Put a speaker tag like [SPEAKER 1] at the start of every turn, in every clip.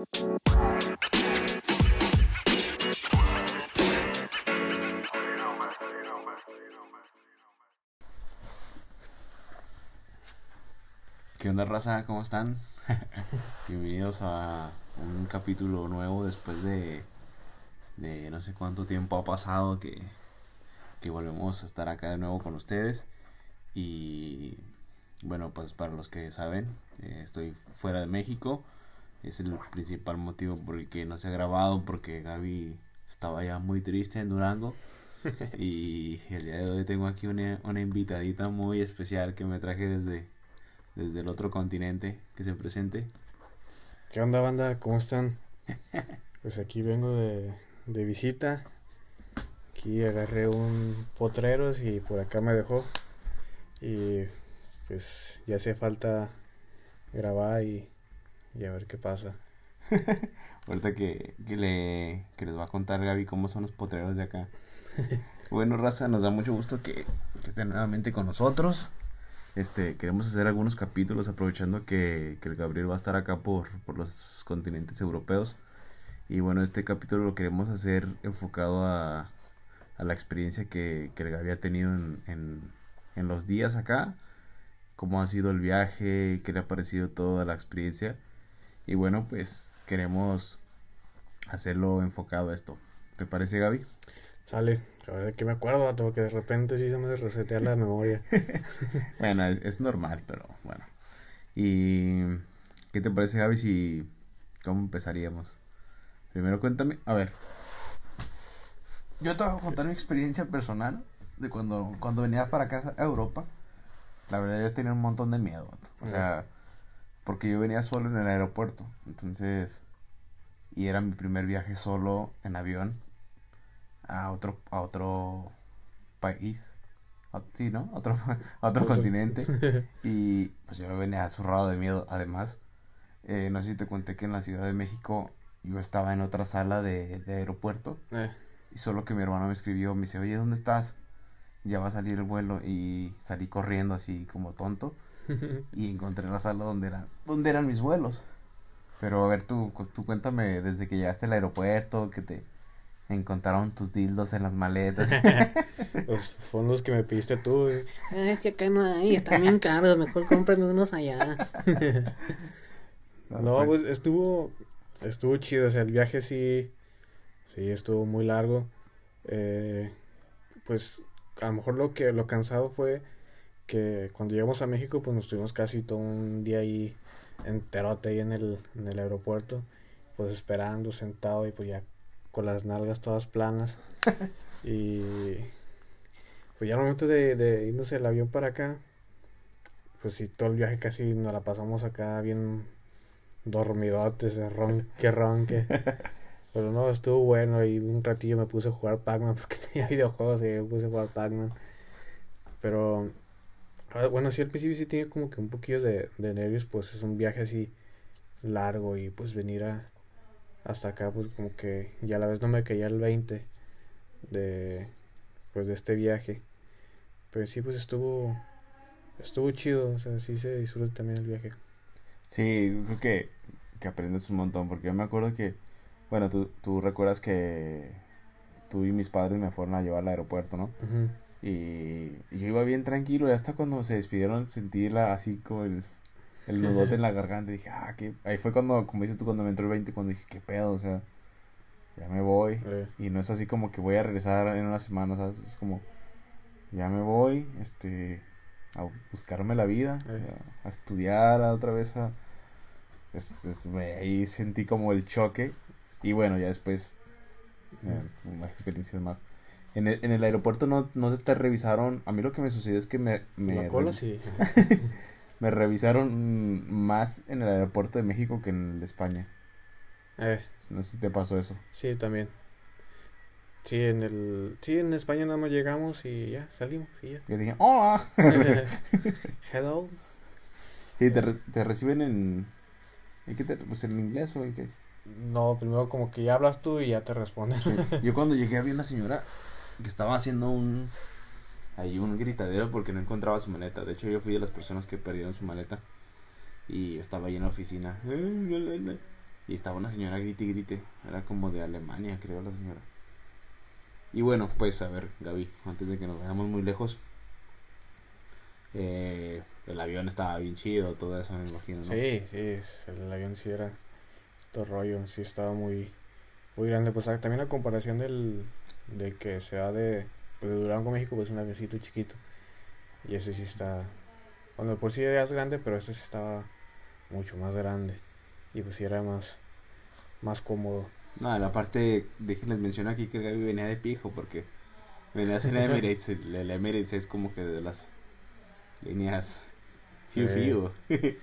[SPEAKER 1] ¿Qué onda, raza? ¿Cómo están? Bienvenidos a un capítulo nuevo después de, de no sé cuánto tiempo ha pasado que, que volvemos a estar acá de nuevo con ustedes. Y bueno, pues para los que saben, eh, estoy fuera de México. Es el principal motivo por el que no se ha grabado porque Gaby estaba ya muy triste en Durango. y el día de hoy tengo aquí una, una invitadita muy especial que me traje desde, desde el otro continente que se presente.
[SPEAKER 2] ¿Qué onda, banda? ¿Cómo están? Pues aquí vengo de, de visita. Aquí agarré un potreros y por acá me dejó. Y pues ya hace falta grabar y, y a ver qué pasa.
[SPEAKER 1] Ahorita que, que, le, que les va a contar Gaby cómo son los potreros de acá. bueno, raza, nos da mucho gusto que, que estén nuevamente con nosotros. Este, queremos hacer algunos capítulos aprovechando que, que el Gabriel va a estar acá por, por los continentes europeos. Y bueno, este capítulo lo queremos hacer enfocado a, a la experiencia que, que el Gabriel ha tenido en, en, en los días acá. Cómo ha sido el viaje, qué le ha parecido toda la experiencia. Y bueno, pues queremos hacerlo enfocado a esto. ¿Te parece, Gaby?
[SPEAKER 2] Sale, la verdad que me acuerdo, vato, porque de repente sí se me resetea la memoria.
[SPEAKER 1] bueno, es, es normal, pero bueno. ¿Y qué te parece, Gaby, si... ¿Cómo empezaríamos? Primero cuéntame, a ver. Yo te voy a contar mi experiencia personal de cuando, cuando venía para acá a Europa. La verdad yo tenía un montón de miedo, vato. o sea, porque yo venía solo en el aeropuerto. Entonces, y era mi primer viaje solo en avión a otro, a otro país. A- Sí, ¿no? A otro, a otro continente. Y pues yo me venía zurrado de miedo. Además, eh, no sé si te conté que en la Ciudad de México yo estaba en otra sala de, de aeropuerto.
[SPEAKER 2] Eh,
[SPEAKER 1] Y solo que mi hermano me escribió, me dice, oye, ¿dónde estás? Ya va a salir el vuelo. Y salí corriendo así como tonto. Y encontré la sala donde, era, donde eran mis vuelos. Pero a ver, tú, tú cuéntame desde que llegaste al aeropuerto, que te encontraron tus dildos en las maletas.
[SPEAKER 2] los fondos que me pediste tú.
[SPEAKER 3] Ah, es que acá no hay, están bien caros, mejor compren unos allá.
[SPEAKER 2] No, pues estuvo, estuvo chido, o sea, el viaje sí, sí, estuvo muy largo. Eh, pues a lo mejor lo que, lo cansado fue que cuando llegamos a México, pues nos tuvimos casi todo un día ahí enterote ahí en el, en el aeropuerto, pues esperando, sentado y pues ya con las nalgas todas planas. Y pues ya al momento de, de irnos el avión para acá, pues sí, todo el viaje casi nos la pasamos acá bien dormidotes, ronque, ronque. Pero no, estuvo bueno y un ratillo me puse a jugar Pac-Man porque tenía videojuegos y me puse a jugar Pac-Man. Pero ah, bueno, sí al principio sí tenía como que un poquillo de, de nervios, pues es un viaje así largo y pues venir a, hasta acá pues como que ya a la vez no me caía el 20 de pues de este viaje. Pero sí pues estuvo estuvo chido, o sea, sí se disfruta también el viaje.
[SPEAKER 1] Sí, creo que, que aprendes un montón, porque yo me acuerdo que, bueno, tú, tú recuerdas que tú y mis padres me fueron a llevar al aeropuerto, ¿no?
[SPEAKER 2] Ujú.
[SPEAKER 1] Y, y yo iba bien tranquilo y hasta cuando se despidieron sentí la, así como el, el nudote en la garganta y dije, ah, que ahí fue cuando, como dices tú, cuando me entró el 20, cuando dije, qué pedo, o sea, ya me voy.
[SPEAKER 2] Eh,
[SPEAKER 1] Y no es así como que voy a regresar en una semana, ¿sabes? Es como, ya me voy, este, a buscarme la vida,
[SPEAKER 2] Eh.
[SPEAKER 1] a, a estudiar a otra vez, a, es- es- me- ahí sentí como el choque. Y bueno, ya después, eh, más experiencias más. En el, en el aeropuerto no, no te revisaron, a mí lo que me sucedió es que me, me,
[SPEAKER 2] la cola sí.
[SPEAKER 1] me revisaron más en el aeropuerto de México que en el de España.
[SPEAKER 2] Eh,
[SPEAKER 1] No sé si te pasó eso.
[SPEAKER 2] sí, también. Sí, en el sí, en España nada más llegamos y ya salimos y ya.
[SPEAKER 1] Yo dije, ¡hola!
[SPEAKER 2] Hello.
[SPEAKER 1] Sí, te, re- te reciben en... ¿En qué te, pues en inglés o en qué?
[SPEAKER 2] No, primero como que ya hablas tú y ya te responden.
[SPEAKER 1] Sí. Yo cuando llegué había una señora que estaba haciendo un... Ahí un gritadero porque no encontraba su maleta. De hecho, yo fui de las personas que perdieron su maleta. Y estaba ahí en la oficina. Y estaba una señora grite y grite. Era como de Alemania, creo, la señora. Y bueno, pues a ver, Gaby, antes de que nos vayamos muy lejos. eh, el avión estaba bien chido, todo eso me imagino, ¿no?
[SPEAKER 2] Sí, sí, el avión sí era todo rollo, sí estaba muy, muy grande. Pues también la comparación del, de que se va de, pues, de Durango México, pues un avioncito chiquito. Y ese sí está, bueno, por sí ya es grande, pero ese sí estaba mucho más grande. Y pues sí era más, más cómodo.
[SPEAKER 1] No, la parte, déjenles mencionar aquí que Gaby venía de pijo porque venía en Emirates. El, el Emirates es como que de las líneas fiu fiu.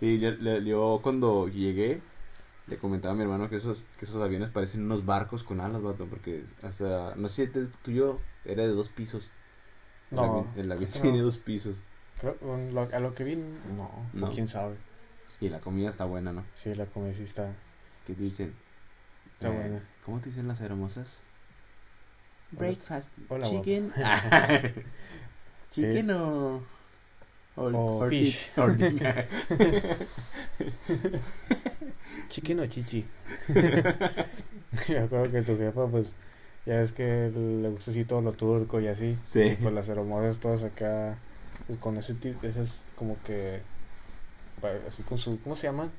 [SPEAKER 1] y yo, yo cuando llegué le comentaba a mi hermano que esos, que esos aviones parecen unos barcos con alas, vato, porque hasta, no sé si te- tuyo era de dos pisos. El
[SPEAKER 2] No,
[SPEAKER 1] avión, el avión
[SPEAKER 2] no.
[SPEAKER 1] tiene dos pisos.
[SPEAKER 2] Creo- lo- a lo que vi, no,
[SPEAKER 1] No.
[SPEAKER 2] quién sabe.
[SPEAKER 1] Y la comida está buena, ¿no?
[SPEAKER 2] Sí, la comida sí está,
[SPEAKER 1] ¿Qué te dicen?
[SPEAKER 2] está
[SPEAKER 1] Eh,
[SPEAKER 2] buena.
[SPEAKER 1] ¿Cómo te dicen las hermosas? Breakfast.
[SPEAKER 2] Hola,
[SPEAKER 1] chicken. chicken o.
[SPEAKER 2] O
[SPEAKER 1] di-
[SPEAKER 2] fish. Chicken o chichi. Me acuerdo que tu jefa, pues, ya es que le gusta así todo lo turco y así.
[SPEAKER 1] Sí.
[SPEAKER 2] Y, pues las hermosas todas acá, pues, con ese tipo, esas como que, así con su, ¿cómo se llaman?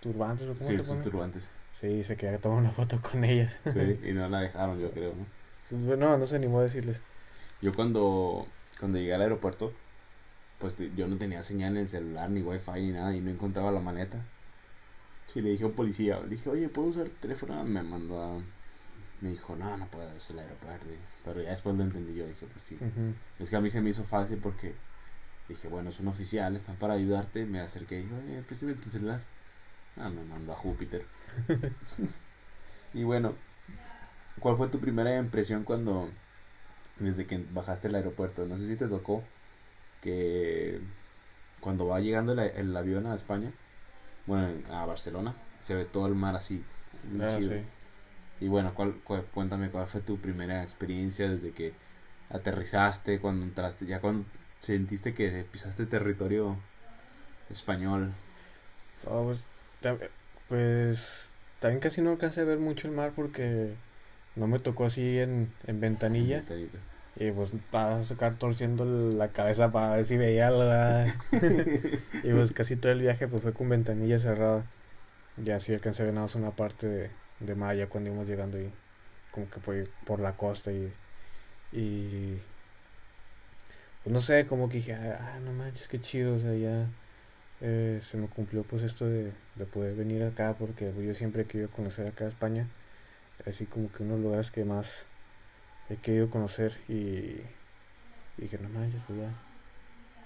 [SPEAKER 2] Turbantes o cómo
[SPEAKER 1] Sí,
[SPEAKER 2] se
[SPEAKER 1] sus turbantes.
[SPEAKER 2] Sí, se quería tomar una foto con ellas.
[SPEAKER 1] Sí, y no la dejaron, yo creo, ¿no?
[SPEAKER 2] No, no se animó a decirles.
[SPEAKER 1] Yo cuando, cuando llegué al aeropuerto, pues yo no tenía señal en el celular, ni wifi, ni nada, y no encontraba la maleta. Y le dije a un policía, le dije, oye, ¿puedo usar el teléfono? Me mandó a... Me dijo, no, no puedo, es el aeropuerto. Pero ya después lo entendí yo, dije, pues sí. Es que a mí se me hizo fácil porque dije, bueno, es un oficial, están para ayudarte. Me acerqué y dije, oye, préstame tu celular. Ah, me mandó a Júpiter. y bueno, ¿cuál fue tu primera impresión cuando, desde que bajaste al aeropuerto? No sé si te tocó que cuando va llegando el, el avión a España, bueno, a Barcelona, se ve todo el mar así.
[SPEAKER 2] Ah, sí.
[SPEAKER 1] Y bueno, ¿cuál, cuál- cuéntame cuál fue tu primera experiencia desde que aterrizaste, cuando entraste, ya cuando sentiste que pisaste territorio español.
[SPEAKER 2] Oh, pues, pues, también casi no alcancé a ver mucho el mar porque no me tocó así en, en ventanilla. Y pues estaba acá torciendo la cabeza para ver si veía algo. y pues casi todo el viaje pues fue con ventanilla cerrada. Y así alcancé a ver nada más una parte de, de Maya cuando íbamos llegando ahí. Como que por, por la costa y... Y... Pues no sé, como que dije, ah, no manches, qué chido, o sea, ya eh, se me cumplió pues esto de, de poder venir acá porque pues, yo siempre he querido conocer acá España. Así como que unos lugares que más he querido conocer y, y dije, no manches, pues ya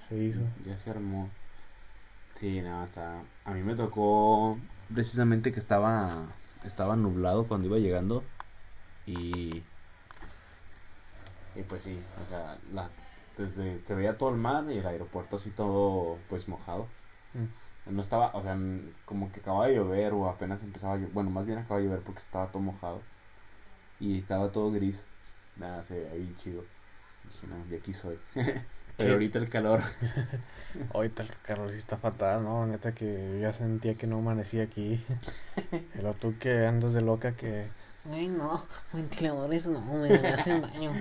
[SPEAKER 2] se hizo.
[SPEAKER 1] Ya se armó. Sí, nada, está. A mí me tocó precisamente que estaba estaba nublado cuando iba llegando y y pues sí, o sea, la, desde se veía todo el mar y el aeropuerto así todo pues mojado.
[SPEAKER 2] Mm.
[SPEAKER 1] No estaba, o sea, como que acababa de llover o apenas empezaba a llover. Bueno, más bien acababa de llover porque estaba todo mojado. Y estaba todo gris. Nada, se veía bien chido. Dije, no, de aquí soy. Pero ahorita el calor.
[SPEAKER 2] Ahorita el calor sí está fatal, ¿no? Neta que ya sentía que no amanecía aquí. Pero tú que andas de loca que...
[SPEAKER 3] Ay, no, ventiladores no, me hacen daño.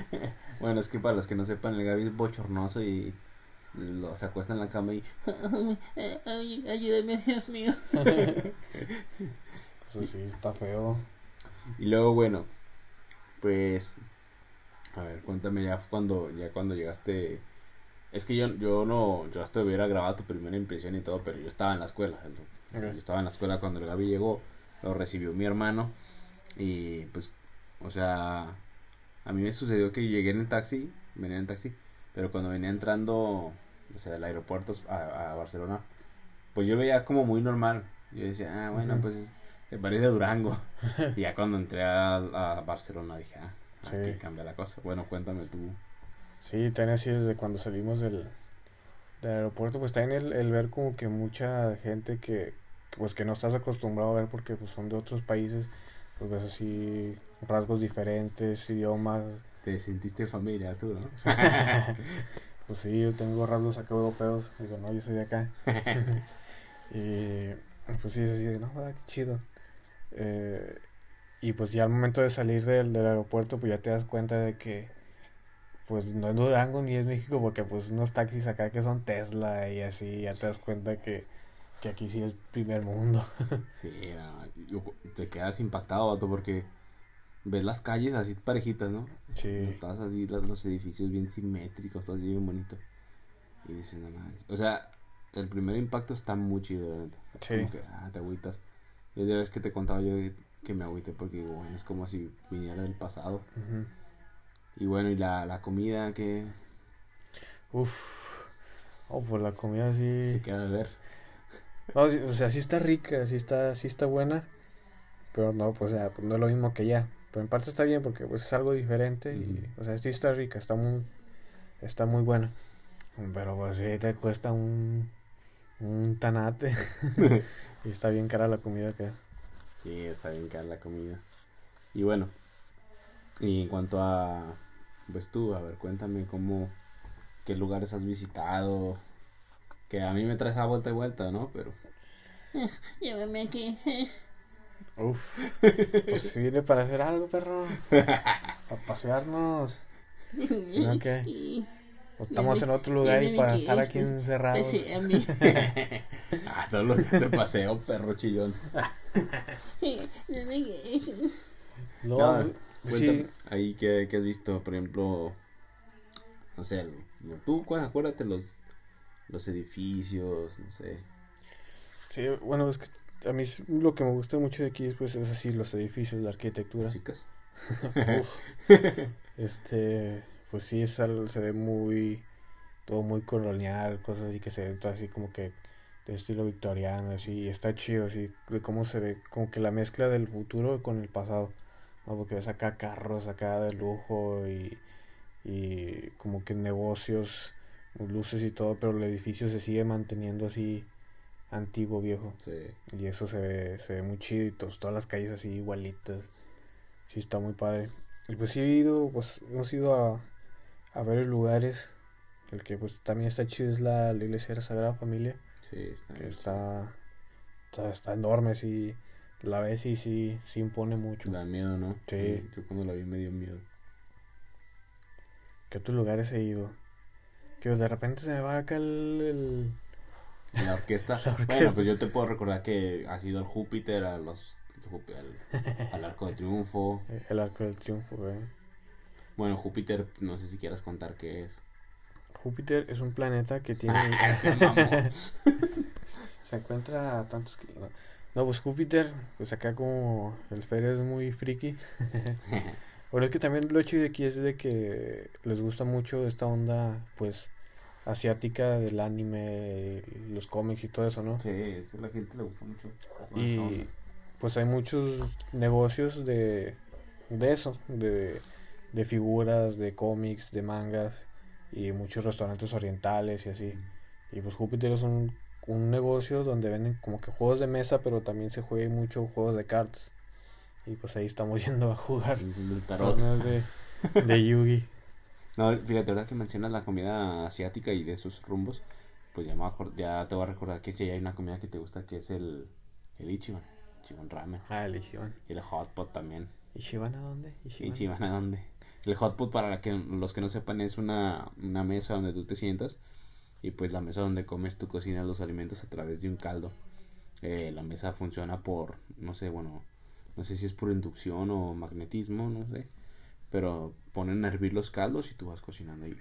[SPEAKER 1] Bueno, es que para los que no sepan, el Gaby es bochornoso y lo, se acuesta en la cama y...
[SPEAKER 3] Ay, ayúdame, Dios mío.
[SPEAKER 2] Eso sí, está feo.
[SPEAKER 1] Y luego, bueno, pues... A ver, cuéntame ya cuando, ya cuando llegaste... Es que yo, yo no, yo hasta hubiera grabado tu primera impresión y todo, pero yo estaba en la escuela. Yo estaba en la escuela cuando el Gaby llegó, lo recibió mi hermano y pues, o sea, a mí me sucedió que llegué en el taxi, venía en el taxi, pero cuando venía entrando, o sea, del aeropuerto a, a Barcelona, pues yo veía como muy normal. Yo decía, ah, bueno, pues se parece a Durango. y ya cuando entré a, a Barcelona dije, ah,
[SPEAKER 2] Sí.
[SPEAKER 1] aquí cambia la cosa. Bueno, cuéntame tú.
[SPEAKER 2] Sí, también así desde cuando salimos del, del aeropuerto, pues también el, el ver como que mucha gente que, pues que no estás acostumbrado a ver porque pues son de otros países, pues ves así rasgos diferentes, idiomas.
[SPEAKER 1] Te sentiste familia tú, ¿no?
[SPEAKER 2] Pues sí, yo tengo rasgos acá europeos, digo, no, yo soy de acá. y Pues sí, es así no, qué chido. Eh, y pues ya al momento de salir del, del aeropuerto, pues ya te das cuenta de que, pues no es Durango ni es México, porque pues unos taxis acá que son Tesla y así, ya te das cuenta que, que aquí sí es primer mundo.
[SPEAKER 1] Sí, no, yo- te quedas impactado, vato, porque ves las calles así parejitas, ¿no?
[SPEAKER 2] Sí.
[SPEAKER 1] Estás así, los, edificios bien simétricos, todo así bien bonito. Y dices, no mames. O sea, el primer impacto está muy chido, la neta.
[SPEAKER 2] Sí.
[SPEAKER 1] Como que, ah, te agüitas. Y ya ves que te contaba yo que- me agüité porque, digo, bueno, es como si viniera del pasado. Y bueno, y la, la comida que
[SPEAKER 2] Uf. Oh, pues la comida sí.
[SPEAKER 1] se queda a ver.
[SPEAKER 2] No, o sea, sí está rica, sí está, sí está buena. Pero no, pues, o sea, pues no es lo mismo que ya. Pero en parte está bien porque pues es algo diferente y, o sea, sí está rica, está muy, está muy buena. Pero pues sí te cuesta un, un tanate. y está bien cara la comida que.
[SPEAKER 1] Sí, está bien cara la comida. Y bueno, y en cuanto a, pues tú, a ver, cuéntame cómo, qué lugares has visitado. Que a mí me traes a vuelta y vuelta, ¿no? Pero
[SPEAKER 3] Llévame aquí.
[SPEAKER 2] Uf. Pues si viene para hacer algo, perro. Para pasearnos. ¿No qué? O estamos en otro lugar y para estar aquí encerrados.
[SPEAKER 3] Sí, a mí.
[SPEAKER 1] ah, todos los días te paseo, perro chillón.
[SPEAKER 2] No,
[SPEAKER 1] No,
[SPEAKER 2] pues
[SPEAKER 1] cuéntame,
[SPEAKER 2] sí.
[SPEAKER 1] ahí que, has visto, por ejemplo, no sé, tú cu- acuérdate los, los edificios, no sé.
[SPEAKER 2] Sí, bueno, es que a mí lo que me gusta mucho de aquí es, pues, es así, los edificios, la arquitectura.
[SPEAKER 1] Chicas.
[SPEAKER 2] Uf. Este, pues sí, es al- se ve muy, todo muy colonial, cosas así que se ve todo así como que de estilo victoriano, así, y está chido, así, de cómo se ve, como que la mezcla del futuro con el pasado, ¿no? Porque ves acá carros acá de lujo y, y como que negocios, luces y todo, pero el edificio se sigue manteniendo así antiguo, viejo.
[SPEAKER 1] Sí.
[SPEAKER 2] Y eso se ve, se ve muy chido y todas las calles así igualitas. Sí, está muy padre. Y pues sí he ido, pues hemos ido a, a varios lugares. El que pues también está chido es la, la iglesia de la Sagrada Familia,
[SPEAKER 1] Sí, está
[SPEAKER 2] que está, está, está enorme, sí. La ves y sí, sí impone mucho.
[SPEAKER 1] Da miedo, ¿no?
[SPEAKER 2] Sí.
[SPEAKER 1] Yo cuando la vi me dio miedo.
[SPEAKER 2] ¿Qué otros lugares he ido? Que de repente se me va acá el... el-
[SPEAKER 1] La orquesta.
[SPEAKER 2] La orquesta.
[SPEAKER 1] Bueno, pues yo te puedo recordar que has ido al Júpiter, a los, al, al Arco de Triunfo.
[SPEAKER 2] el Arco del Triunfo, güey.
[SPEAKER 1] Bueno, Júpiter, no sé si quieras contar qué es.
[SPEAKER 2] Júpiter es un planeta que tiene...
[SPEAKER 1] Ah, se
[SPEAKER 2] encuentra a tantos. No, pues Júpiter, pues acá como el Fer es muy friki. Bueno, es que también lo chido de aquí es de que les gusta mucho esta onda, pues, asiática del anime, los cómics y todo eso, ¿no?
[SPEAKER 1] Sí, a la gente le gusta mucho.
[SPEAKER 2] Y pues hay muchos negocios de, de eso, de, de figuras, de cómics, de mangas y muchos restaurantes orientales y así. Y pues Júpiter es un, un negocio donde venden como que juegos de mesa, pero también se juega mucho juegos de cartas. Y pues ahí estamos yendo a jugar torneos de, de Yugi.
[SPEAKER 1] No, fíjate, ahora que mencionas la comida asiática y de esos rumbos, pues ya, me ya te voy a recordar que si hay una comida que te gusta que es el, el Ichiban, Ichiban Ramen.
[SPEAKER 2] Ah, el Ichiban.
[SPEAKER 1] Y el Hot Pot también.
[SPEAKER 2] ¿Ichiban a dónde?
[SPEAKER 1] Ichiban, ¿a dónde? El Hot Pot, para la que, los que no sepan, es una, una mesa donde tú te sientas y pues la mesa donde comes, tú cocinas los alimentos a través de un caldo. Eh, la mesa funciona por, no sé, bueno, no sé si es por inducción o magnetismo, no sé. Pero ponen a hervir los caldos y tú vas cocinando y,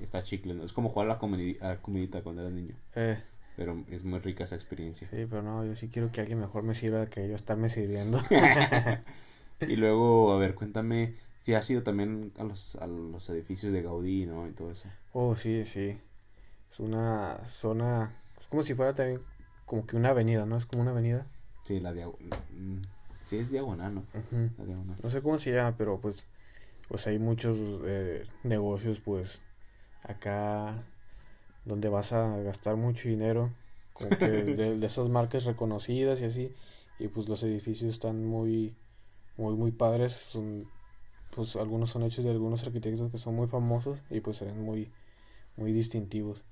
[SPEAKER 1] está chicle. ¿no? Es como jugar a la, comedi- a la comidita cuando eras niño.
[SPEAKER 2] Eh,
[SPEAKER 1] Pero es muy rica esa experiencia.
[SPEAKER 2] sí, pero no, yo sí quiero que alguien mejor me sirva que yo estarme sirviendo.
[SPEAKER 1] Y luego, a ver, cuéntame si has ido también a los, a los edificios de Gaudí, ¿no? Y todo eso.
[SPEAKER 2] Oh, sí, sí. Es una zona, es como si fuera también como que una avenida, ¿no? Es como una avenida.
[SPEAKER 1] Sí, la diagonal. Sí, es diagonal, ¿no?
[SPEAKER 2] Ujú.
[SPEAKER 1] La diagonal.
[SPEAKER 2] No sé cómo se llama, pero pues, pues hay muchos eh, negocios, pues, acá donde vas a gastar mucho dinero, como que de, de esas marcas reconocidas y así, y pues los edificios están muy, muy, muy padres, son, pues algunos son hechos de algunos arquitectos que son muy famosos y pues se ven muy, muy distintivos.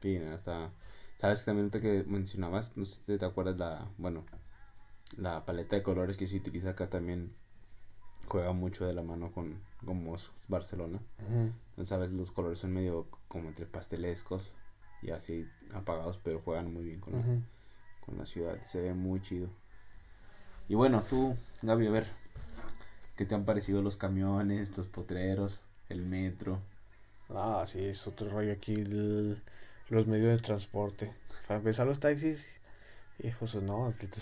[SPEAKER 1] Sí, está, Sabes que también que mencionabas, no sé si te acuerdas la, bueno, la paleta de colores que se utiliza acá también juega mucho de la mano con, con Barcelona.
[SPEAKER 2] Ujú.
[SPEAKER 1] Entonces, sabes, los colores son medio como entre pastelescos y así apagados, pero juegan muy bien con, la,
[SPEAKER 2] Ujú.
[SPEAKER 1] con la ciudad. Se ve muy chido. Y bueno, tú, Gaby, a ver, ¿qué te han parecido los camiones, los potreros, el metro?
[SPEAKER 2] Ah, sí, es otro rollo aquí el- los medios de transporte. Para empezar los taxis, hijos, no, te, te-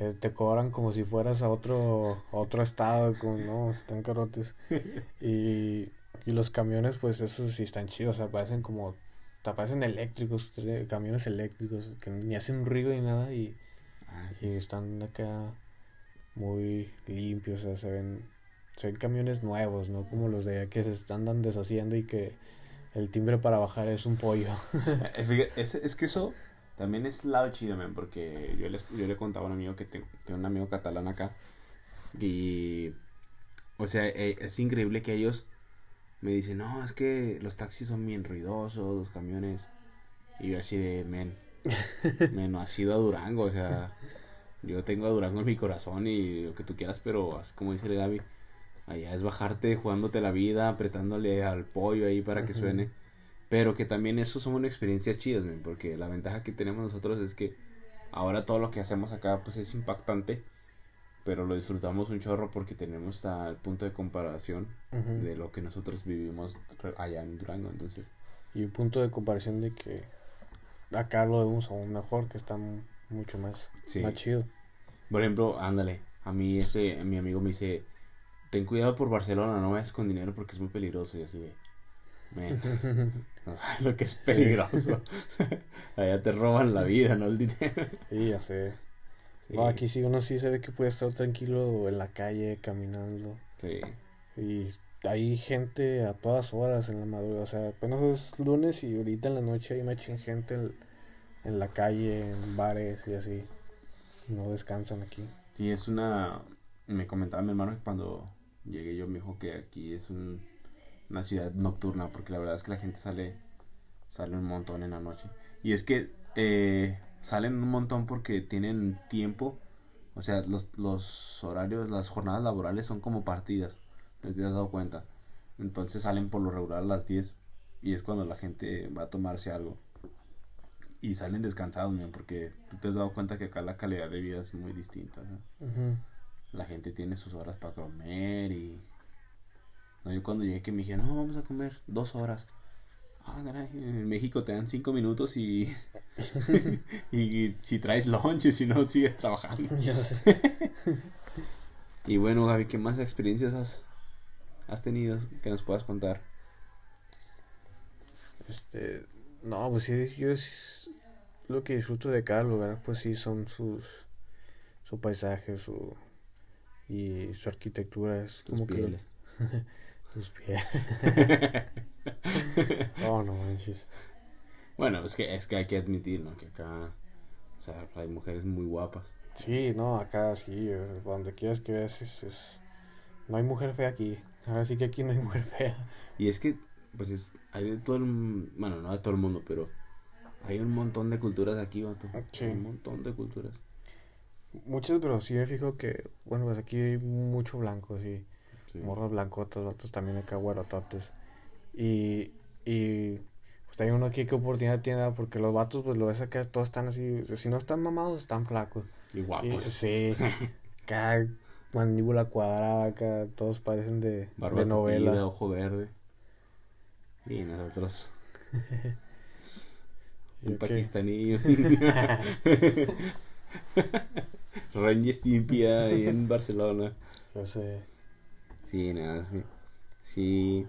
[SPEAKER 2] eh, te cobran como si fueras a otro, a otro estado, como, no, están carotes. Y, y los camiones, pues esos sí están chidos, o sea, parecen como, te parecen eléctricos, camiones eléctricos, que ni hacen ruido ni nada y,
[SPEAKER 1] Ah,
[SPEAKER 2] y están acá muy limpios, o sea, se ven, se ven camiones nuevos, ¿no? Como los de allá que se están andan deshaciendo y que el timbre para bajar es un pollo.
[SPEAKER 1] Eh, Es, es que eso también es lado chido, man, porque yo, les, yo le contaba a un amigo que tengo, tengo un amigo catalán acá y, o sea, eh, es increíble que ellos me dicen, no, es que los taxis son bien ruidosos, los camiones, y yo así de, men, men, no has ido a Durango, o sea, yo tengo a Durango en mi corazón y lo que tú quieras, pero así como dice el Gaby, allá es bajarte jugándote la vida, apretándole al pollo ahí para que suene. Pero que también eso son una experiencias chidas, men, porque la ventaja que tenemos nosotros es que ahora todo lo que hacemos acá pues es impactante, pero lo disfrutamos un chorro porque tenemos hasta el punto de comparación de lo que nosotros vivimos allá en Durango, entonces.
[SPEAKER 2] Y un punto de comparación de que acá lo vemos aún mejor, que está m- mucho más,
[SPEAKER 1] Sí.
[SPEAKER 2] más chido.
[SPEAKER 1] Por ejemplo, ándale, a mí este, mi amigo me dice, ten cuidado por Barcelona, no vayas con dinero porque es muy peligroso y así de, "Men, no sabes lo que es peligroso. Allá te roban la vida, no el dinero.
[SPEAKER 2] Sí, ya sé.
[SPEAKER 1] Sí,
[SPEAKER 2] No, aquí sí uno sí se ve que puede estar tranquilo en la calle, caminando.
[SPEAKER 1] sí.
[SPEAKER 2] Y hay gente a todas horas en la madrugada. O sea, apenas es lunes y ahorita en la noche hay machín gente en, en la calle, en bares y así. No descansan aquí.
[SPEAKER 1] Sí, es una... Me comentaba mi hermano que cuando llegué yo me dijo que aquí es un- una ciudad nocturna, porque la verdad es que la gente sale, sale un montón en la noche. Y es que eh, salen un montón porque tienen tiempo, o sea, los, los horarios, las jornadas laborales son como partidas, ¿te has dado cuenta? Entonces salen por lo regular a las 10 y es cuando la gente va a tomarse algo. Y salen descansados, man, porque tú te has dado cuenta que acá la calidad de vida es muy distinta. La gente tiene sus horas para comer y... No, yo cuando llegué que me dijeron, no, vamos a comer dos horas. Ah, caray, en México te dan cinco minutos y... y si traes lunch y si no, sigues trabajando.
[SPEAKER 2] Ya sé.
[SPEAKER 1] Y bueno, Gaby, ¿qué más experiencias has, has tenido que nos puedas contar?
[SPEAKER 2] Este, no, pues sí, yo lo que disfruto de cada lugar, pues sí, son sus, su paisaje, su, y su arquitectura, es
[SPEAKER 1] Tus
[SPEAKER 2] como que lo-
[SPEAKER 1] pieles.
[SPEAKER 2] sus pies. Oh, no manches.
[SPEAKER 1] bueno, es que, es que hay que admitir, ¿no? Que acá, o sea, hay mujeres muy guapas.
[SPEAKER 2] Sí, no, acá sí, eh, donde quieras que veas, es, es- no hay mujer fea aquí. Ahora sí que aquí no hay mujer fea.
[SPEAKER 1] Y es que, pues es, hay de todo el, bueno, no de todo el mundo, pero hay un montón de culturas aquí, vato.
[SPEAKER 2] Sí.
[SPEAKER 1] Un montón de culturas.
[SPEAKER 2] Muchas, pero sí me fijo que, bueno, pues aquí hay mucho blanco, sí.
[SPEAKER 1] Sí.
[SPEAKER 2] Morros blancotas, vatos también acá güerototes. Y, y pues hay uno aquí que oportunidad tiene, porque los vatos, pues lo ves acá, todos están así, si no están mamados, están flacos.
[SPEAKER 1] Y
[SPEAKER 2] Y-
[SPEAKER 1] guapos.
[SPEAKER 2] sí, acá mandíbula cuadrada, acá todos parecen de,
[SPEAKER 1] Barba
[SPEAKER 2] de novela.
[SPEAKER 1] tupida, ojo verde. Y nosotros,
[SPEAKER 2] ¿Y
[SPEAKER 1] un pakistaní. Stimpy ahí en Barcelona.
[SPEAKER 2] Yo sé.
[SPEAKER 1] Sí, nada, sí. Sí,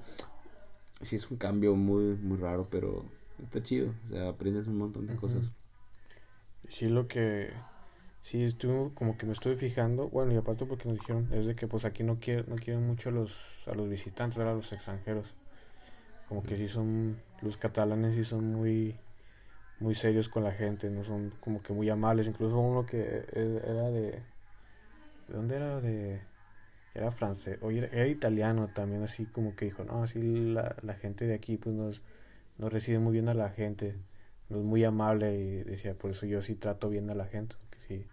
[SPEAKER 1] sí es un cambio muy, muy raro, pero está chido. O sea, aprendes un montón de cosas.
[SPEAKER 2] Sí, lo que sí estuve como que me estuve fijando, bueno, y aparte porque nos dijeron, es de que pues aquí no quieren, no quieren mucho a los, a los visitantes, ¿verdad? a los extranjeros. Como que sí son, los catalanes sí son muy, muy serios con la gente, no son como que muy amables. Incluso uno que e- era de, ¿de dónde era? De, era francés, o era, italiano también, así como que dijo, no, así la, la gente de aquí pues nos, nos recibe muy bien a la gente. no es muy amable y decía, por eso yo sí trato bien a la gente, sí.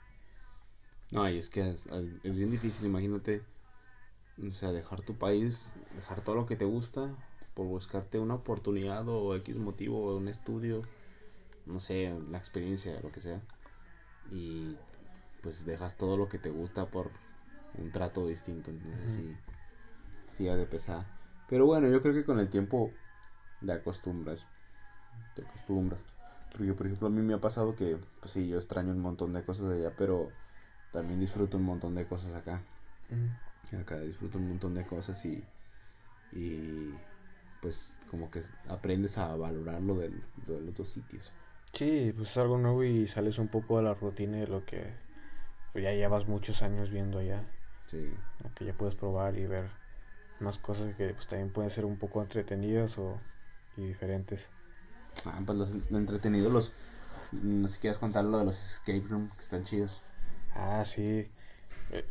[SPEAKER 1] No, y es que es, es bien difícil, imagínate, o sea, dejar tu país, dejar todo lo que te gusta por buscarte una oportunidad o X motivo, o un estudio, no sé, la experiencia, lo que sea. Y pues dejas todo lo que te gusta por un trato distinto, entonces sí, sí ha de pesar. Pero bueno, yo creo que con el tiempo te acostumbras, te acostumbras. Porque por ejemplo a mí me ha pasado que, pues sí, yo extraño un montón de cosas allá, pero también disfruto un montón de cosas acá. Acá disfruto un montón de cosas y, y pues como que aprendes a valorar lo del- de los otros sitios.
[SPEAKER 2] Sí, pues es algo nuevo y sales un poco de la rutina de lo que pues, ya llevas muchos años viendo allá.
[SPEAKER 1] Sí,
[SPEAKER 2] que ya puedes probar y ver más cosas que pues, también pueden ser un poco entretenidas o y diferentes.
[SPEAKER 1] ah, pues los entretenidos, los, no sé si quieres contar lo de los escape room que están chidos.
[SPEAKER 2] Ah, sí. Eh,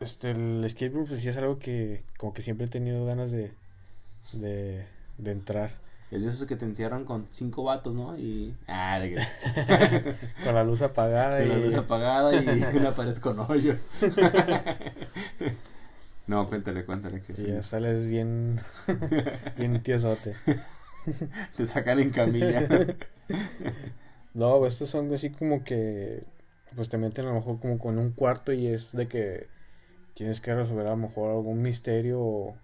[SPEAKER 2] Este, el escape room pues sí es algo que como que siempre he tenido ganas de, de, de entrar.
[SPEAKER 1] Es de esos que te encierran con cinco vatos, ¿no? Y... Ah, de que...
[SPEAKER 2] Con la luz apagada
[SPEAKER 1] Con la
[SPEAKER 2] y...
[SPEAKER 1] luz apagada y una pared con hoyos. no, cuéntale, cuéntale que
[SPEAKER 2] y
[SPEAKER 1] sí.
[SPEAKER 2] ya sales bien, bien tiesote.
[SPEAKER 1] Te sacan en camilla.
[SPEAKER 2] No, estos son así como que pues te meten a lo mejor como con un cuarto y es de que tienes que resolver a lo mejor algún misterio o,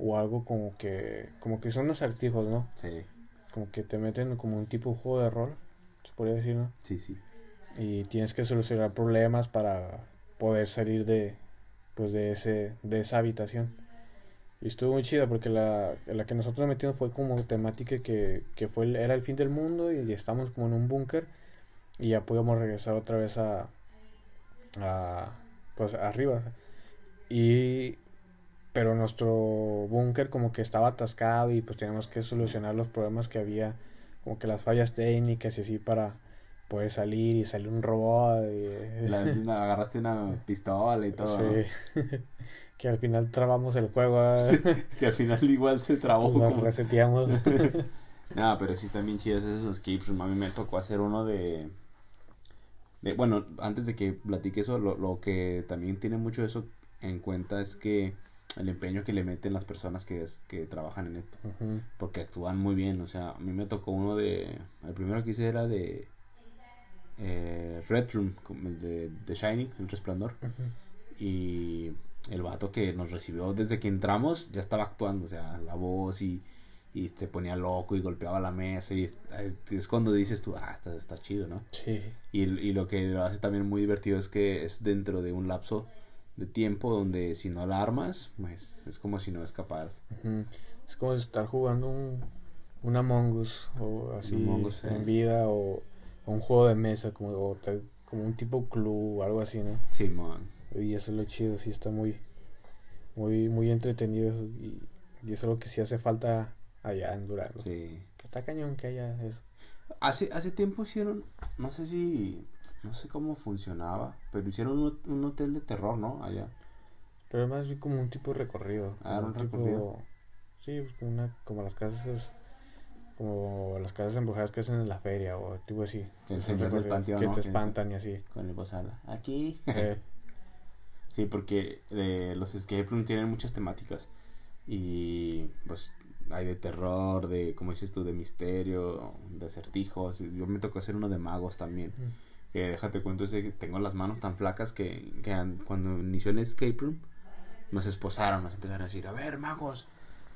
[SPEAKER 2] o algo como que como que son unos acertijos, ¿no?
[SPEAKER 1] sí,
[SPEAKER 2] Como que te meten como un tipo de juego de rol, se podría decir, ¿no?
[SPEAKER 1] sí, sí.
[SPEAKER 2] Y tienes que solucionar problemas para poder salir de pues de ese de esa habitación. Y estuvo muy chida porque la, la que nosotros metimos fue como temática que, que fue el- era el fin del mundo y estamos como en un búnker y ya podíamos regresar otra vez a, a pues arriba. Y pero nuestro búnker como que estaba atascado y pues teníamos que solucionar los problemas que había, como que las fallas técnicas y así para poder salir y salir un robot y-
[SPEAKER 1] La- una- agarraste una pistola y todo. ¿no?
[SPEAKER 2] Sí. que al final trabamos el juego, ¿eh?
[SPEAKER 1] Sí, que al final igual se trabó
[SPEAKER 2] lo
[SPEAKER 1] como...
[SPEAKER 2] reseteamos.
[SPEAKER 1] No, pero sí están bien chidos esos escape room. A mí me tocó hacer uno de... de- bueno, antes de que platique eso, lo, lo que también tiene mucho eso en cuenta es que el empeño que le meten las personas que, es- que trabajan en esto. Porque actúan muy bien. O sea, a mí me tocó uno de... El primero que hice era de... eh, Red Room, el de The Shining, El Resplandor. Y el vato que nos recibió desde que entramos ya estaba actuando, o sea, la voz y, y se ponía loco y golpeaba la mesa. Y es, es cuando dices tú, ah, está, está chido, ¿no?
[SPEAKER 2] Sí.
[SPEAKER 1] Y, y lo que lo hace también muy divertido es que es dentro de un lapso de tiempo donde si no la armas, pues es como si no escaparas.
[SPEAKER 2] Es como estar jugando un, un Among Us o así
[SPEAKER 1] Among Us,
[SPEAKER 2] en
[SPEAKER 1] eh.
[SPEAKER 2] vida o, o un juego de mesa como, o tal- como un tipo club o algo así, ¿no?
[SPEAKER 1] Simón.
[SPEAKER 2] Y eso es lo chido, sí está muy muy muy entretenido eso, y, y eso es lo que sí hace falta allá en Durango.
[SPEAKER 1] Sí.
[SPEAKER 2] Que está cañón que haya eso.
[SPEAKER 1] Hace, hace tiempo hicieron, no sé si, no sé cómo funcionaba, pero hicieron un, un hotel de terror, ¿no? Allá.
[SPEAKER 2] Pero es más bien como un tipo de recorrido.
[SPEAKER 1] Ah, un
[SPEAKER 2] tipo-
[SPEAKER 1] recorrido.
[SPEAKER 2] Sí, pues como, una, como las casas como las casas embrujadas que hacen en la feria o tipo así.
[SPEAKER 1] El señor del panteón,
[SPEAKER 2] Que
[SPEAKER 1] ¿no?
[SPEAKER 2] te espantan y así.
[SPEAKER 1] Con el bozal. Aquí.
[SPEAKER 2] Eh,
[SPEAKER 1] Sí, porque eh, los escape room tienen muchas temáticas. Y pues hay de terror, de, como dices tú, de misterio, de acertijos. Yo me tocó hacer uno de magos también. Que déjate cuento, es que tengo las manos tan flacas que, que an- cuando inició el escape room nos esposaron, nos empezaron a decir, a ver, magos,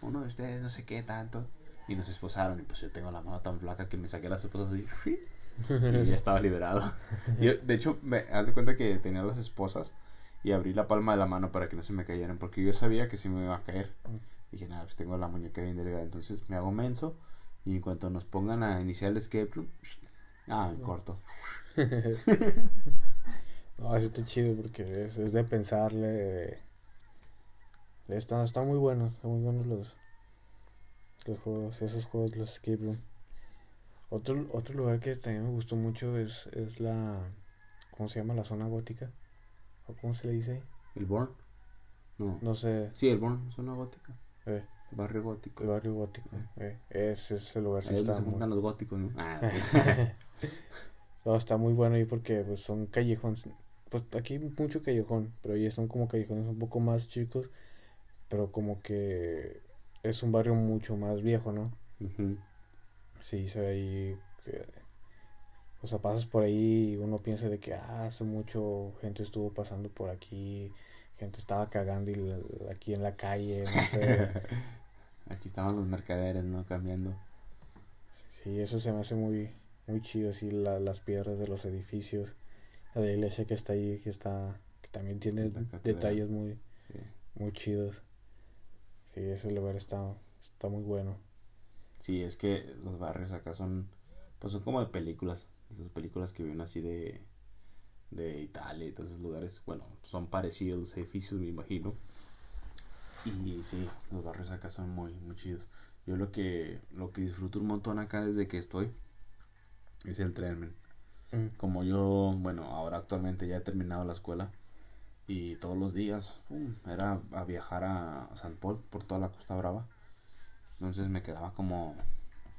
[SPEAKER 1] uno de ustedes no sé qué tanto. Y nos esposaron, y pues yo tengo la mano tan flaca que me saqué las esposas y, y ya estaba liberado. Yo, de hecho, me haz de cuenta que tenía las esposas y abrí la palma de la mano para que no se me cayeran, porque yo sabía que sí me iba a caer. Dije, nada, pues tengo la muñeca bien delgada, entonces me hago menso y en cuanto nos pongan a iniciar el escape room, ah, en corto.
[SPEAKER 2] no, eso está chido porque es, es de pensarle. de- de- está, está muy bueno, están muy buenos los, los juegos, esos juegos, los escape room. Otro, otro lugar que también me gustó mucho es, es la, ¿cómo se llama? La zona gótica. ¿O cómo se le dice?
[SPEAKER 1] ¿El Born? No.
[SPEAKER 2] No sé.
[SPEAKER 1] Sí, el Born, zona gótica.
[SPEAKER 2] Eh,
[SPEAKER 1] Barrio gótico.
[SPEAKER 2] El barrio gótico. eh, ese es el lugar.
[SPEAKER 1] Ahí
[SPEAKER 2] está
[SPEAKER 1] se
[SPEAKER 2] muy-
[SPEAKER 1] los góticos, ¿no? Ah,
[SPEAKER 2] No, está muy bueno ahí porque pues, son callejones. Pues aquí hay mucho callejón, pero ahí son como callejones un poco más chicos, pero como que es un barrio mucho más viejo, ¿no? Sí, se ve ahí. que- o sea, pasas por ahí y uno piensa de que ah, hace mucho gente estuvo pasando por aquí, gente estaba cagando y la- aquí en la calle, no sé.
[SPEAKER 1] Aquí estaban los mercaderes, ¿no? Cambiando.
[SPEAKER 2] Sí, eso se me hace muy, muy chido, así la- las piedras de los edificios, la de iglesia que está ahí, que está, que también tiene detalles muy,
[SPEAKER 1] Sí.
[SPEAKER 2] muy chidos. Sí, ese lugar está, está muy bueno.
[SPEAKER 1] Sí, es que los barrios acá son, pues son como de películas, esas películas que vienen así de, de Italia y todos esos lugares, bueno, son parecidos los edificios, me imagino. Y sí, los barrios acá son muy, muy chidos. Yo lo que, lo que disfruto un montón acá desde que estoy es el tren.
[SPEAKER 2] Mm.
[SPEAKER 1] Como yo, bueno, ahora actualmente ya he terminado la escuela y todos los días pum, era a viajar a San Paul por toda la Costa Brava. Entonces me quedaba como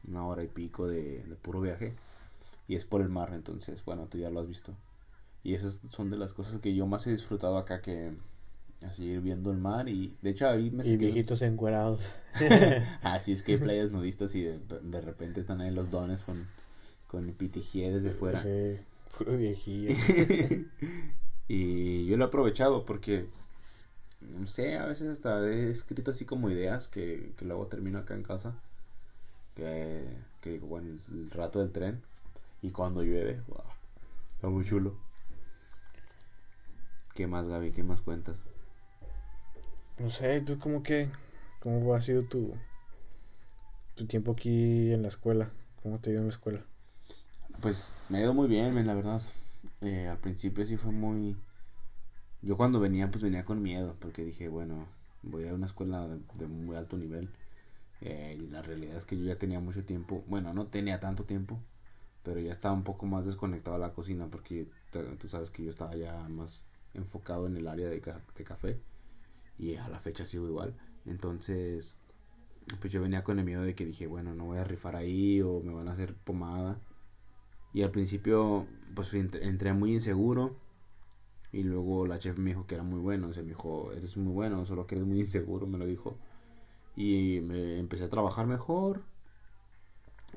[SPEAKER 1] una hora y pico de, de puro viaje y es por el mar, entonces, bueno, tú ya lo has visto. Y esas son de las cosas que yo más he disfrutado acá que así ir viendo el mar y de hecho ahí me
[SPEAKER 2] Y viejitos encuerados.
[SPEAKER 1] Así es que hay playas nudistas y de, de repente están ahí los dones con, con pitijié desde fuera.
[SPEAKER 2] Sí, puro viejillo.
[SPEAKER 1] y yo lo he aprovechado porque, no sé, a veces hasta he escrito así como ideas que, que luego termino acá en casa. Que, que digo, bueno, el rato del tren. Y cuando llueve, ¡guau! está muy chulo. ¿Qué más, Gaby? ¿Qué más cuentas?
[SPEAKER 2] No sé, tú como que, cómo ha sido tu, tu tiempo aquí en la escuela, cómo te ha ido en la escuela.
[SPEAKER 1] Pues me ha ido muy bien, la verdad. Eh, al principio sí fue muy... Yo cuando venía, pues venía con miedo, porque dije, bueno, voy a una escuela de, muy alto nivel. Eh, y la realidad es que yo ya tenía mucho tiempo, bueno, no tenía tanto tiempo, pero ya estaba un poco más desconectado a la cocina, porque tú sabes que yo estaba ya más enfocado en el área de, de café, y a la fecha sigo igual. Entonces, pues yo venía con el miedo de que dije, bueno, no voy a rifar ahí o me van a hacer pomada. Y al principio, pues ent- entré muy inseguro. Y luego la chef me dijo que era muy bueno. O me dijo, eres muy bueno, solo que eres muy inseguro, me lo dijo. Y me empecé a trabajar mejor.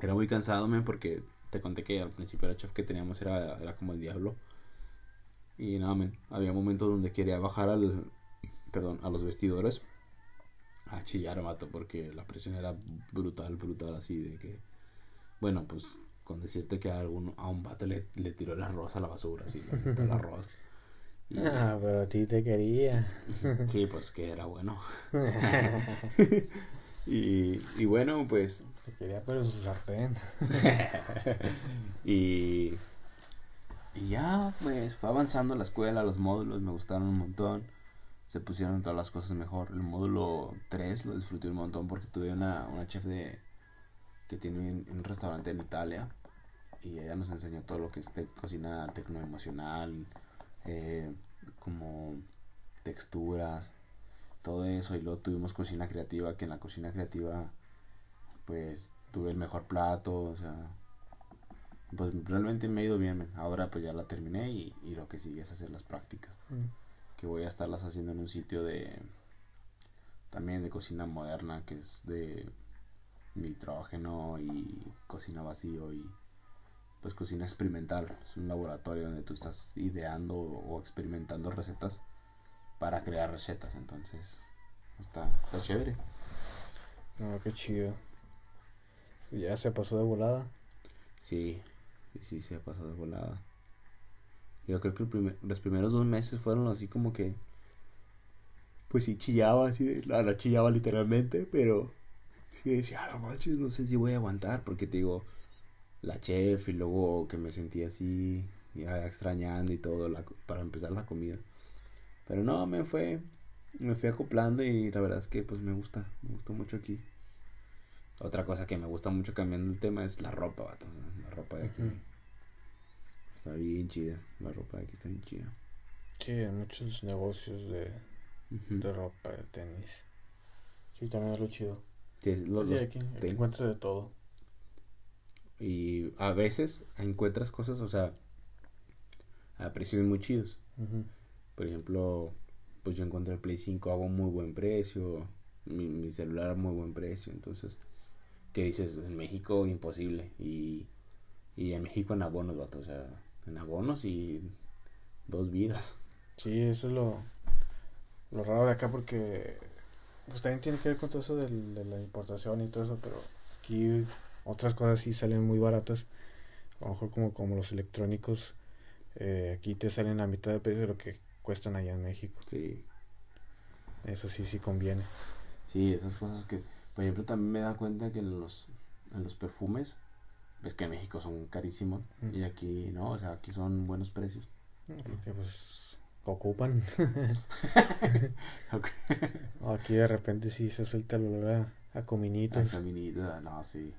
[SPEAKER 1] Era muy cansado, men, porque te conté que al principio la chef que teníamos era, era como el diablo. Y nada, men, había momentos donde quería bajar al, perdón, a los vestidores a chillar, mato, porque la presión era brutal, brutal, así de que, bueno, pues con decirte que a, algún, a un vato le, le tiró el arroz a la basura, así, le aventó el arroz. Y-
[SPEAKER 2] Ah, pero a ti te quería.
[SPEAKER 1] sí, pues que era bueno. y, y bueno, pues
[SPEAKER 2] te quería, pero su sartén.
[SPEAKER 1] y, y ya, pues fue avanzando la escuela, los módulos me gustaron un montón. Se pusieron todas las cosas mejor. El módulo 3 lo disfruté un montón porque tuve una, una chef de que tiene un, un restaurante en Italia y ella nos enseñó todo lo que es cocina tecnoemocional, eh, como texturas, todo eso. Y luego tuvimos cocina creativa, que en la cocina creativa pues tuve el mejor plato, o sea, pues realmente me ha ido bien. Ahora pues ya la terminé y, y lo que sigue es hacer las prácticas, que voy a estarlas haciendo en un sitio de también de cocina moderna, que es de nitrógeno y cocina vacío y pues cocina experimental. Es un laboratorio donde tú estás ideando o experimentando recetas para crear recetas, entonces está, está chévere.
[SPEAKER 2] No, qué chido. Ya se pasó de volada.
[SPEAKER 1] Sí, sí, sí, se ha pasado de volada. Yo creo que el primer- los primeros dos meses fueron así como que. Pues sí, chillaba, así, la, la chillaba literalmente, pero. Sí, decía, "Ah, no manches, no sé si voy a aguantar, porque te digo, la chef y luego que me sentía así, extrañando y todo, la para empezar la comida. Pero no, me fue. Me fui acoplando y la verdad es que pues me gusta, me gusta mucho aquí. Otra cosa que me gusta mucho cambiando el tema es la ropa, vato. La ropa de aquí. Está bien chida. La ropa de aquí está bien chida.
[SPEAKER 2] Sí, hay muchos negocios de, de ropa, de tenis. Sí, también es lo chido.
[SPEAKER 1] Sí, los,
[SPEAKER 2] Sí, aquí, aquí
[SPEAKER 1] tenis.
[SPEAKER 2] encuentras de todo.
[SPEAKER 1] Y a veces encuentras cosas, o sea, a precios muy chidos. Por ejemplo, pues yo encontré el Play 5 a un muy buen precio, mi, mi celular a muy buen precio. Entonces, ¿qué dices? En México imposible. Y, y en México en abonos, vato. O sea, en abonos y dos vidas.
[SPEAKER 2] Sí, eso es lo, lo raro de acá porque pues también tiene que ver con todo eso del- de la importación y todo eso, pero aquí otras cosas sí salen muy baratas. A lo mejor como, como los electrónicos, eh, aquí te salen a mitad de precio de lo que cuestan allá en México.
[SPEAKER 1] Sí.
[SPEAKER 2] Eso sí, sí conviene.
[SPEAKER 1] Sí, esas cosas que, por ejemplo, también me da cuenta que en los, en los perfumes, ves que en México son carísimos
[SPEAKER 2] Mm.
[SPEAKER 1] y aquí no, o sea, aquí son buenos precios.
[SPEAKER 2] Porque pues ocupan.
[SPEAKER 1] Ok.
[SPEAKER 2] Aquí de repente sí se suelta el olor a, a cominitos.
[SPEAKER 1] caminito, no, sí.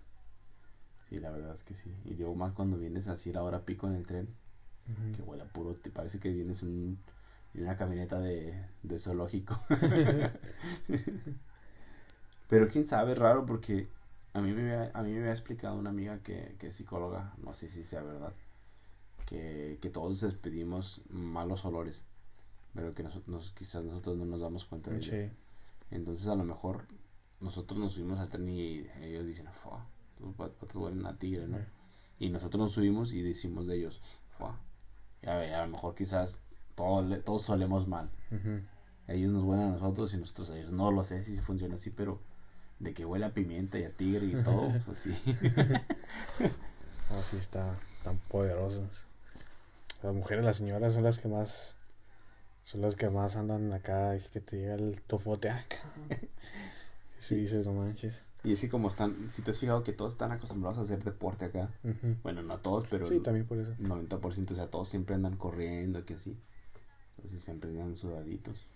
[SPEAKER 1] Sí, la verdad es que sí. Y luego más cuando vienes así a la hora pico en el tren, que huele a puro, te parece que vienes un, en una camioneta de, de zoológico. Pero quién sabe, raro, porque a mí me había, a mí me había explicado una amiga que, que es psicóloga, no sé si sea verdad, que, que todos despedimos malos olores, pero que nosotros, nos- quizás nosotros no nos damos cuenta de ello. Entonces a lo mejor nosotros nos subimos al tren y ellos dicen, Fua, tus patos huelen a tigre, ¿no? Y nosotros nos subimos y decimos de ellos, a, ver, a lo mejor quizás todo, todos solemos mal. Ellos nos huelen a nosotros y nosotros a ellos. No lo sé si funciona así, pero de que huele a pimienta y a tigre y todo, pues sí.
[SPEAKER 2] No, sí, está tan poderosos. Las mujeres, las señoras son las que más son las que más andan acá y que te llega el tofote acá. Si dices, no manches.
[SPEAKER 1] Y es que como están, si te has fijado que todos están acostumbrados a hacer deporte acá. Bueno, no todos, pero
[SPEAKER 2] Sí, también por eso.
[SPEAKER 1] 90%, o sea, todos siempre andan corriendo, que así. Entonces siempre andan sudaditos.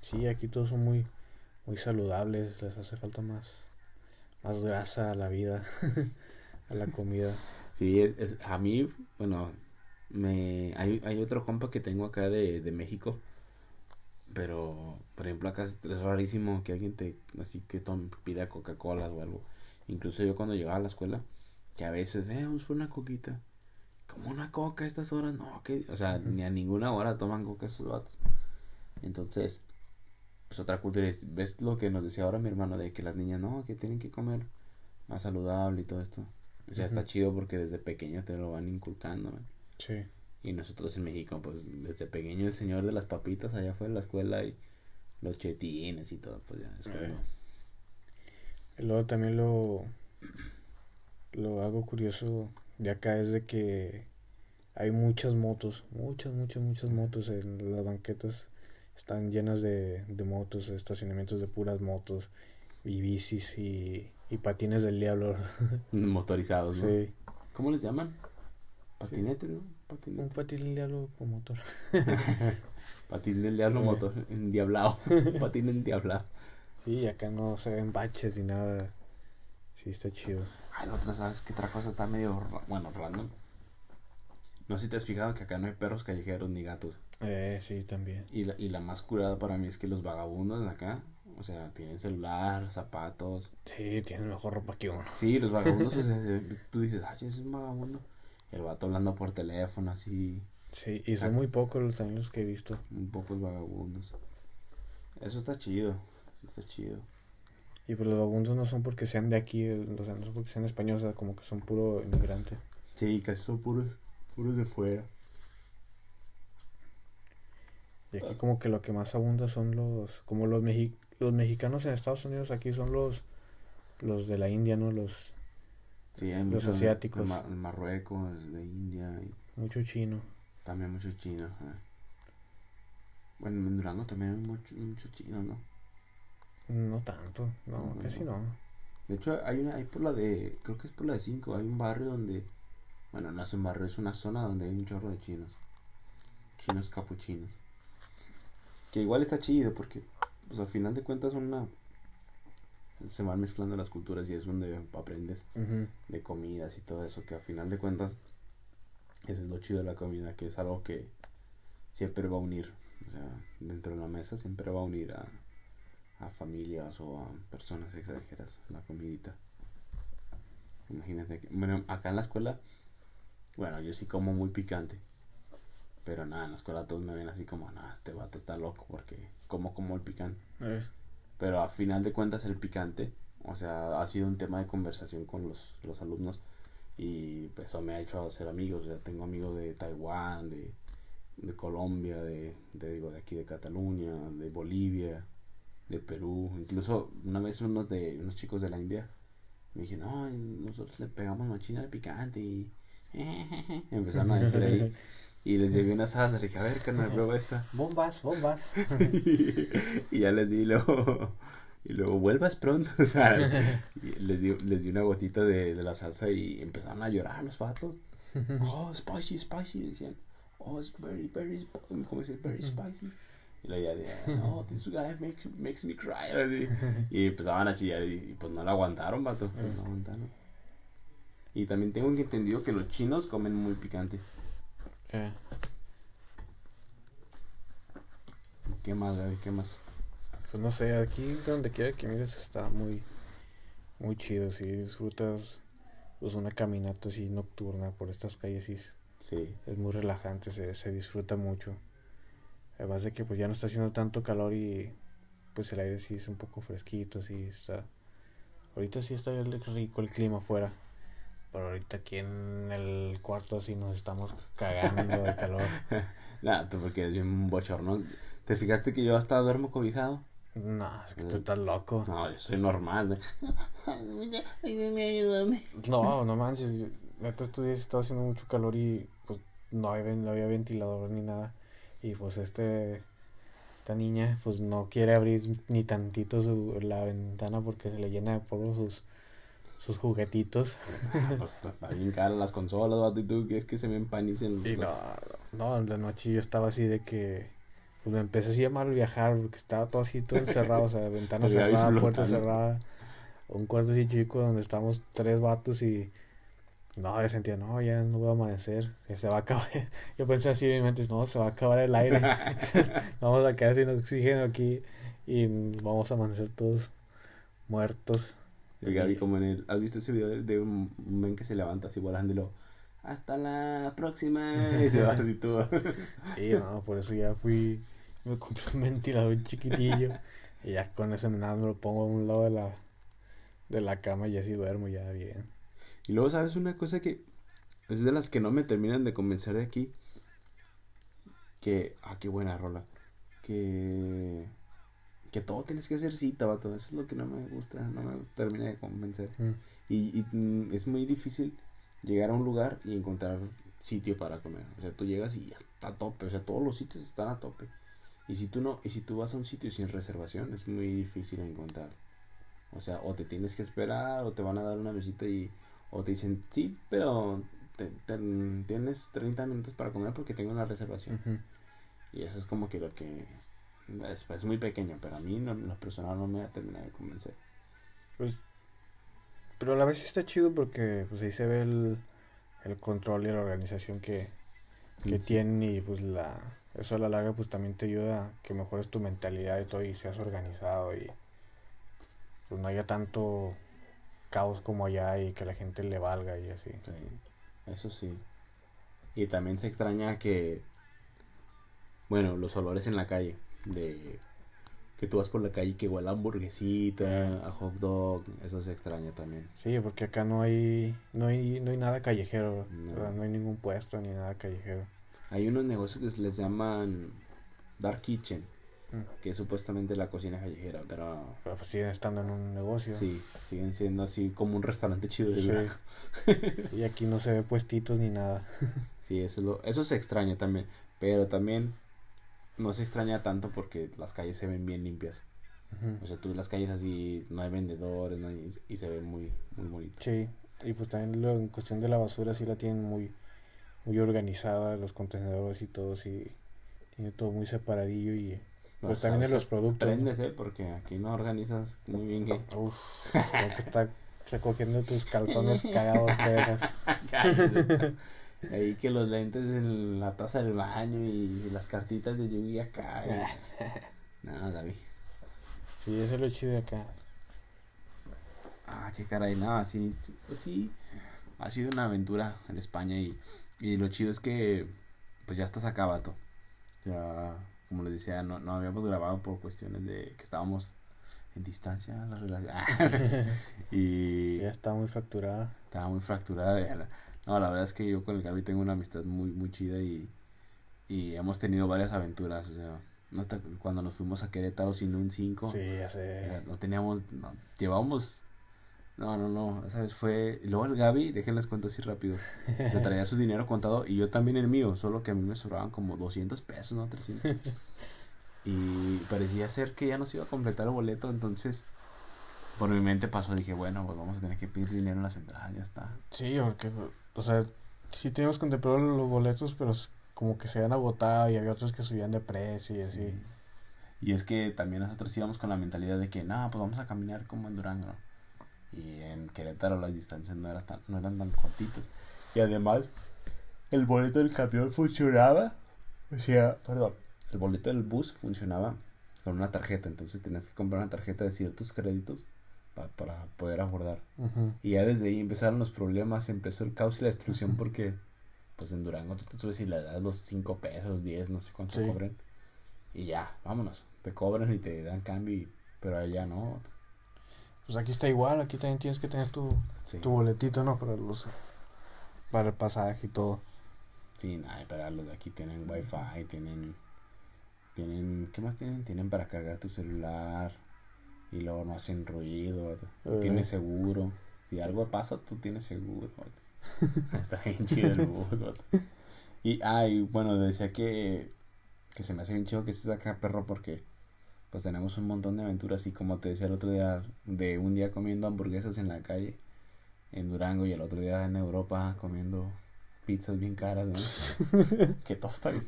[SPEAKER 2] Sí, aquí todos son muy muy saludables, les hace falta más más grasa a la vida, a la comida.
[SPEAKER 1] Sí, es, es- a mí, bueno, me hay, hay otro compa que tengo acá de, de México, pero, por ejemplo, acá es, rarísimo que alguien te, así que tome, pida Coca-Cola o algo. Incluso yo cuando llegaba a la escuela, que a veces, eh, vamos por una coquita. Como una coca a estas horas, no, que, o sea, ni a ninguna hora toman coca esos vatos. Entonces, pues otra cultura, es- ves lo que nos decía ahora mi hermano de que las niñas, no, que tienen que comer más saludable y todo esto. O sea, está chido porque desde pequeño te lo van inculcando, ¿no?
[SPEAKER 2] Sí.
[SPEAKER 1] Y nosotros en México, pues desde pequeño el señor de las papitas allá fue en la escuela y los chetines y todo, pues ya es como...
[SPEAKER 2] Eh. Luego también lo, lo algo curioso de acá es de que hay muchas motos, muchas, muchas, muchas motos en las banquetas. Están llenas de, de motos, estacionamientos de puras motos y bicis y, y patines del diablo.
[SPEAKER 1] motorizados, ¿no?
[SPEAKER 2] Sí,
[SPEAKER 1] ¿Cómo les llaman? Patinete, ¿no?
[SPEAKER 2] Un
[SPEAKER 1] Patinete.
[SPEAKER 2] patín del diablo con motor.
[SPEAKER 1] Patín del diablo
[SPEAKER 2] Eh.
[SPEAKER 1] motor, endiablado. Patín endiablado.
[SPEAKER 2] Sí, acá no se ven baches ni nada. Sí, está chido.
[SPEAKER 1] Ay, la otra, ¿sabes qué otra cosa está medio, ra- bueno, random? No sé si te has fijado que acá no hay perros callejeros ni gatos.
[SPEAKER 2] Eh, sí, también.
[SPEAKER 1] Y la, y la más curada para mí es que los vagabundos de acá, o sea, tienen celular, zapatos.
[SPEAKER 2] Sí, tienen mejor ropa que uno.
[SPEAKER 1] Sí, los vagabundos, o sea, tú dices, ay, ese es un vagabundo. El vato hablando por teléfono, así,
[SPEAKER 2] Sí, y son muy pocos los también los que he visto.
[SPEAKER 1] un poco vagabundos. Eso está chido, eso está chido.
[SPEAKER 2] Y pues los vagabundos no son porque sean de aquí, eh, o sea, no son porque sean españoles, o sea, como que son puro inmigrante.
[SPEAKER 1] Sí, casi son puros, puros de fuera.
[SPEAKER 2] Y aquí como que lo que más abunda son los, como los, mexi- los mexicanos en Estados Unidos, aquí son los, los de la India, ¿no? Los,
[SPEAKER 1] Sí, hay
[SPEAKER 2] Los
[SPEAKER 1] muchos
[SPEAKER 2] asiáticos.
[SPEAKER 1] De, Ma- de Marruecos, de India, y
[SPEAKER 2] mucho chino.
[SPEAKER 1] también muchos chinos. eh. Bueno, en Durango también hay muchos mucho chinos, ¿no?
[SPEAKER 2] No tanto, no,
[SPEAKER 1] No,
[SPEAKER 2] casi
[SPEAKER 1] no.
[SPEAKER 2] no.
[SPEAKER 1] De hecho, hay una, hay por la de, creo que es por la de 5, hay un barrio donde, bueno, no es un barrio, es una zona donde hay un chorro de chinos. Chinos capuchinos. Que igual está chido porque, pues al final de cuentas son una... Se van mezclando las culturas y es donde aprendes de comidas y todo eso, que al final de cuentas, eso es lo chido de la comida, que es algo que siempre va a unir. O sea, dentro de la mesa siempre va a unir a, a familias o a personas extranjeras la comidita. Imagínate que, bueno, acá en la escuela, bueno, yo sí como muy picante. Pero nada, en la escuela todos me ven así como, nada, este vato está loco porque como como el picante.
[SPEAKER 2] Eh,
[SPEAKER 1] Pero a final de cuentas el picante, o sea, ha sido un tema de conversación con los, los alumnos y pues eso me ha hecho hacer amigos. Sea, tengo amigos de Taiwán, de, de Colombia, de, de, digo, de aquí de Cataluña, de Bolivia, de Perú. Incluso una vez unos de unos chicos de la India me dijeron, no, nosotros le pegamos machina al picante y empezaron a decir ahí. Y les llevé una salsa, le dije, a ver, carnal, prueba esta.
[SPEAKER 2] Bombas, bombas.
[SPEAKER 1] y ya les di luego y luego vuelvas pronto o sea les di, les di una gotita de, de la salsa y empezaron a llorar los patos oh spicy spicy decían. Oh it's very very ¿cómo dice? very spicy y luego ya decían oh this guy makes, makes me cry así. y empezaban a chillar y, y pues no la aguantaron vato pues, no aguantaron. Y también tengo entendido que los chinos comen muy picante
[SPEAKER 2] Eh,
[SPEAKER 1] ¿qué más Gaby? ¿qué más?
[SPEAKER 2] pues no sé, aquí donde quiera que mires está muy, muy chido. Si disfrutas pues una caminata así nocturna por estas calles, sí,
[SPEAKER 1] sí
[SPEAKER 2] es muy relajante, se, se disfruta mucho. Además de que pues ya no está haciendo tanto calor y pues el aire sí es un poco fresquito, sí está. Ahorita sí está rico el clima afuera. Pero ahorita aquí en el cuarto así nos estamos cagando de calor.
[SPEAKER 1] Nada, tú porque eres bien bochorno. ¿Te fijaste que yo hasta duermo cobijado?
[SPEAKER 2] No, es que tú estás loco.
[SPEAKER 1] No, yo soy normal. ¿eh?
[SPEAKER 2] No, no manches. Neta, estos días estaba haciendo mucho calor y pues no había, no había ventilador ni nada. Y pues este, esta niña pues no quiere abrir ni tantito su, la ventana porque se le llena de polvo sus, sus juguetitos.
[SPEAKER 1] Pues está bien cara las consolas, vato, y tú quieres que se me empanicen los...
[SPEAKER 2] Y no, no, en la noche yo estaba así de que pues me empecé así a mal viajar porque estaba todo así, todo encerrado, o sea, ventana
[SPEAKER 1] Gaby
[SPEAKER 2] cerrada, puerta cerrada, un cuarto así chico donde estamos tres vatos y no, yo sentía, no, ya no voy a amanecer, se va a acabar, yo pensé así en mi mente, no, se va a acabar el aire, vamos a quedar sin oxígeno aquí y vamos a amanecer todos muertos.
[SPEAKER 1] El Gaby como en el... ¿Has visto ese video de, de un, men que se levanta así volando y lo... Hasta la próxima. Y se va así todo.
[SPEAKER 2] Sí, no, por eso ya fui, me compré un ventilador chiquitillo y ya con ese nada me lo pongo a un lado de la, de la cama y así duermo ya bien.
[SPEAKER 1] Y luego, ¿sabes una cosa que es de las que no me terminan de convencer de aquí? Que, ah, qué buena rola. Que, que todo tienes que hacer cita, vato. Eso es lo que no me gusta, no me termina de convencer.
[SPEAKER 2] Mm.
[SPEAKER 1] Y, y, mm, es muy difícil llegar a un lugar y encontrar sitio para comer. O sea, tú llegas y ya está a tope. O sea, todos los sitios están a tope. Y si tú no, y si tú vas a un sitio sin reservación, es muy difícil encontrar. O sea, o te tienes que esperar, o te van a dar una visita y, o te dicen, sí, pero te- te- tienes 30 minutos para comer porque tengo una reservación. Y eso es como que lo que es, es muy pequeño, pero a mí no, en lo personal no me ha terminado de convencer.
[SPEAKER 2] Pues, pero a la vez está chido porque pues ahí se ve el, el control y la organización que, que
[SPEAKER 1] Sí.
[SPEAKER 2] tienen y pues la eso a la larga pues también te ayuda a que mejores tu mentalidad y todo y seas organizado y pues no haya tanto caos como allá y que la gente le valga y así.
[SPEAKER 1] Sí, eso sí. Y también se extraña que, bueno, los olores en la calle, de que tú vas por la calle y que huele a hamburguesita, a hot dog, eso se extraña también.
[SPEAKER 2] Sí, porque acá no hay no hay no hay nada callejero,
[SPEAKER 1] No.
[SPEAKER 2] hay ningún puesto ni nada callejero.
[SPEAKER 1] Hay unos negocios que les llaman Dark Kitchen,
[SPEAKER 2] Mm.
[SPEAKER 1] que es supuestamente la cocina callejera, pero
[SPEAKER 2] Pero pues siguen estando en un negocio.
[SPEAKER 1] sí, siguen siendo así como un restaurante chido de
[SPEAKER 2] Sí. Y aquí no se ve puestitos ni nada.
[SPEAKER 1] Sí, eso, es lo, eso se extraña también, pero también no se extraña tanto porque las calles se ven bien limpias. O sea, tú ves las calles así, no hay vendedores, no hay- y se ve muy, muy bonito.
[SPEAKER 2] Sí, y pues también lo, en cuestión de la basura sí la tienen muy, muy organizada, los contenedores y todo, sí, tiene todo muy separadillo y
[SPEAKER 1] No,
[SPEAKER 2] pues también en
[SPEAKER 1] sabes,
[SPEAKER 2] los productos. ¿no?
[SPEAKER 1] Apréndese, porque aquí no organizas muy bien que...
[SPEAKER 2] Uf, que estar recogiendo tus calzones cagados.
[SPEAKER 1] Ahí que los lentes en la taza del baño y las cartitas de lluvia acá. y- No, Gaby.
[SPEAKER 2] Sí, eso es lo chido de acá.
[SPEAKER 1] Ah, qué caray, nada, sí, sí, pues sí, ha sido una aventura en España y, y lo chido es que pues ya estás acá, vato. Ya, como les decía, no, no habíamos grabado por cuestiones de que estábamos en distancia, la relación. y
[SPEAKER 2] Ya está muy fracturada.
[SPEAKER 1] estaba muy fracturada. No, la verdad es que yo con el Gaby tengo una amistad muy, muy chida y, y hemos tenido varias aventuras. O sea, no te- cuando nos fuimos a Querétaro sin un 5,
[SPEAKER 2] Sí, sé.
[SPEAKER 1] no teníamos, no, llevábamos, no, no, no, esa vez fue, y luego el Gaby, déjenles cuento así rápido, se traía su dinero contado y yo también el mío, solo que a mí me sobraban como 200 pesos, ¿no? 300. Y parecía ser que ya nos iba a completar el boleto, entonces por mi mente pasó, dije, bueno, pues vamos a tener que pedir dinero en la central, ya está.
[SPEAKER 2] Sí, porque, o sea, sí teníamos contemplado los boletos, pero como que se habían agotado y había otros que subían de precio y así.
[SPEAKER 1] Sí. Y es que también nosotros íbamos con la mentalidad de que, no, pues vamos a caminar como en Durango. Y en Querétaro las distancias no, eran tan, no eran tan cortitas. Y además, el boleto del camión funcionaba. O sea, perdón, el boleto del bus funcionaba con una tarjeta. Entonces tenías que comprar una tarjeta de ciertos créditos pa- para poder abordar. Y ya desde ahí empezaron los problemas, empezó el caos y la destrucción porque, pues en Durango tú te subes y le das los 5 pesos, 10, no sé cuánto
[SPEAKER 2] Sí.
[SPEAKER 1] cobren. Y ya, vámonos. Te cobran y te dan cambio, y- pero allá no.
[SPEAKER 2] Pues aquí está igual, aquí también tienes que tener tu,
[SPEAKER 1] Sí,
[SPEAKER 2] tu boletito, ¿no? Para los para el pasaje y todo.
[SPEAKER 1] sí nada, pero los de aquí tienen wifi, tienen, tienen, ¿qué más tienen? Tienen para cargar tu celular y luego no hacen ruido,
[SPEAKER 2] Eh.
[SPEAKER 1] tienes seguro. Si algo pasa, tú tienes seguro. Está bien chido el bus. Y, ah, y bueno, decía que, que se me hace bien chido que estés acá, perro, porque pues tenemos un montón de aventuras y como te decía el otro día, de un día comiendo hamburguesas en la calle, en Durango, y el otro día en Europa comiendo pizzas bien caras, ¿no? que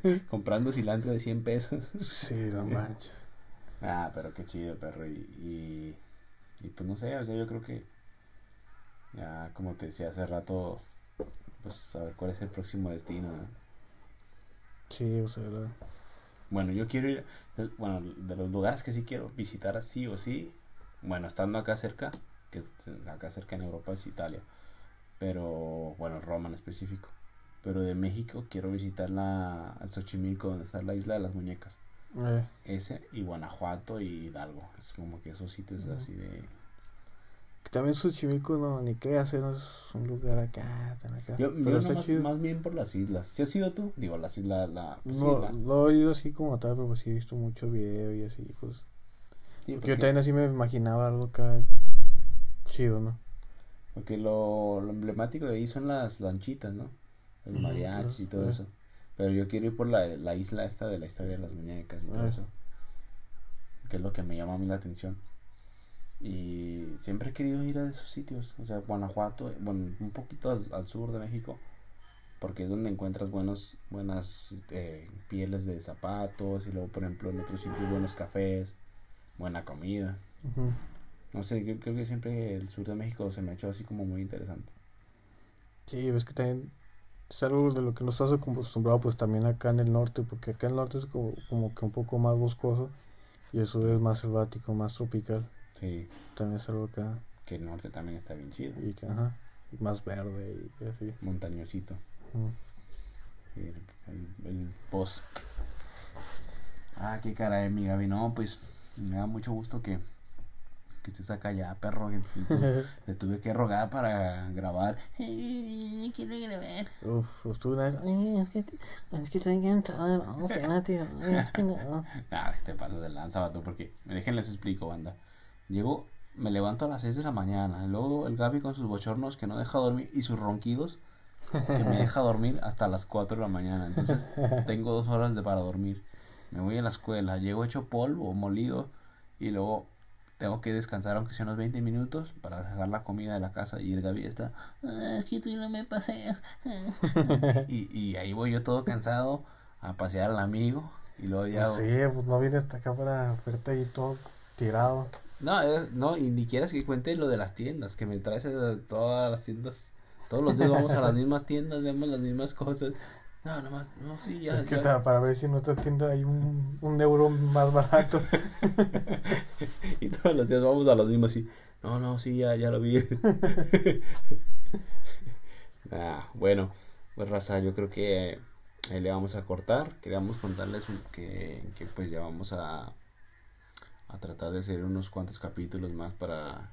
[SPEAKER 1] bien. Comprando cilantro de 100 pesos.
[SPEAKER 2] Sí, no manches.
[SPEAKER 1] Ah, pero qué chido, perro. Y, y, y pues no sé, o sea, yo creo que ya, como te decía hace rato, pues saber cuál es el próximo destino. ¿no?
[SPEAKER 2] Sí, o sea,
[SPEAKER 1] Bueno, yo quiero ir, bueno, de los lugares que sí quiero visitar así o sí, bueno, estando acá cerca, que acá cerca en Europa es Italia, pero, bueno, Roma en específico. Pero de México quiero visitar la, al Xochimilco, donde está la isla de las muñecas.
[SPEAKER 2] Eh,
[SPEAKER 1] Ese y Guanajuato y Hidalgo. Es como que esos sitios así de...
[SPEAKER 2] también Xochimilco no, ni creas, eh, no es un lugar acá, tan acá.
[SPEAKER 1] Yo,
[SPEAKER 2] pero
[SPEAKER 1] yo
[SPEAKER 2] está chido.
[SPEAKER 1] más bien por las islas. ¿Sí has ido tú? Digo, las islas, la... pues
[SPEAKER 2] no,
[SPEAKER 1] la-
[SPEAKER 2] no he ido así como tal, pero pues sí he visto mucho video y así, pues.
[SPEAKER 1] sí,
[SPEAKER 2] Porque yo también así me imaginaba algo acá chido, ¿no?
[SPEAKER 1] porque lo, lo emblemático de ahí son las lanchitas, ¿no? Los
[SPEAKER 2] Ujú,
[SPEAKER 1] mariachis y todo
[SPEAKER 2] ajá.
[SPEAKER 1] eso. Pero yo quiero ir por la, la isla esta de la historia de las muñecas y todo
[SPEAKER 2] Ah.
[SPEAKER 1] eso. Que es lo que me llama a mí la atención. Y siempre he querido ir a esos sitios. O sea, Guanajuato, bueno, un poquito al, al sur de México. Porque es donde encuentras buenos, buenas este, pieles de zapatos. Y luego, por ejemplo, en otros sitios buenos cafés. Buena comida. No sé, yo creo que siempre el sur de México se me ha hecho así como muy interesante.
[SPEAKER 2] Sí, ves que también es algo de lo que no estás acostumbrado, pues también acá en el norte, porque acá en el norte es como, como que un poco más boscoso y eso es más selvático, más tropical.
[SPEAKER 1] Sí,
[SPEAKER 2] También es algo acá
[SPEAKER 1] que el norte también está bien chido.
[SPEAKER 2] y que, ajá, más verde y así.
[SPEAKER 1] Montañosito.
[SPEAKER 2] Ujú.
[SPEAKER 1] El, el, el post. Ah, qué caray, mi Gaby. No, pues me da mucho gusto que, que estés acá ya, perro. que te tuve que rogar para grabar.
[SPEAKER 3] Quiero grabar.
[SPEAKER 2] Uf, estuve una vez,
[SPEAKER 3] Ay, es que, es que estoy cansado. No, espérate. Ay, es que no.
[SPEAKER 1] Ah, te pasas de lanza, vato, porque déjenles explico, banda. Llego, me levanto a las 6 de la mañana. y luego el Gaby con sus bochornos que no deja dormir y sus ronquidos que me deja dormir hasta las 4 de la mañana. Entonces tengo dos horas de para dormir. Me voy a la escuela, llego hecho polvo, molido y luego tengo que descansar aunque sea unos 20 minutos para dejar la comida de la casa y el Gaby está
[SPEAKER 3] Ah, es que tú no me paseas.
[SPEAKER 1] y, y ahí voy yo todo cansado a pasear al amigo y luego ya
[SPEAKER 2] Pues sí, pues no vine hasta acá para verte ahí todo tirado.
[SPEAKER 1] No, eh, no, y ni quieras que cuente lo de las tiendas, que me traes a todas las tiendas. Todos los días vamos a las mismas tiendas, vemos las mismas cosas. No, nomás, no, sí, ya.
[SPEAKER 2] Es que
[SPEAKER 1] ya.
[SPEAKER 2] para ver si en otra tienda hay un, un euro más barato.
[SPEAKER 1] y todos los días vamos a los mismos así. No, no, sí, ya, ya lo vi. ah, bueno, pues raza, yo creo que ahí le vamos a cortar. Queríamos contarles un- que, que pues ya vamos a, a tratar de hacer unos cuantos capítulos más para,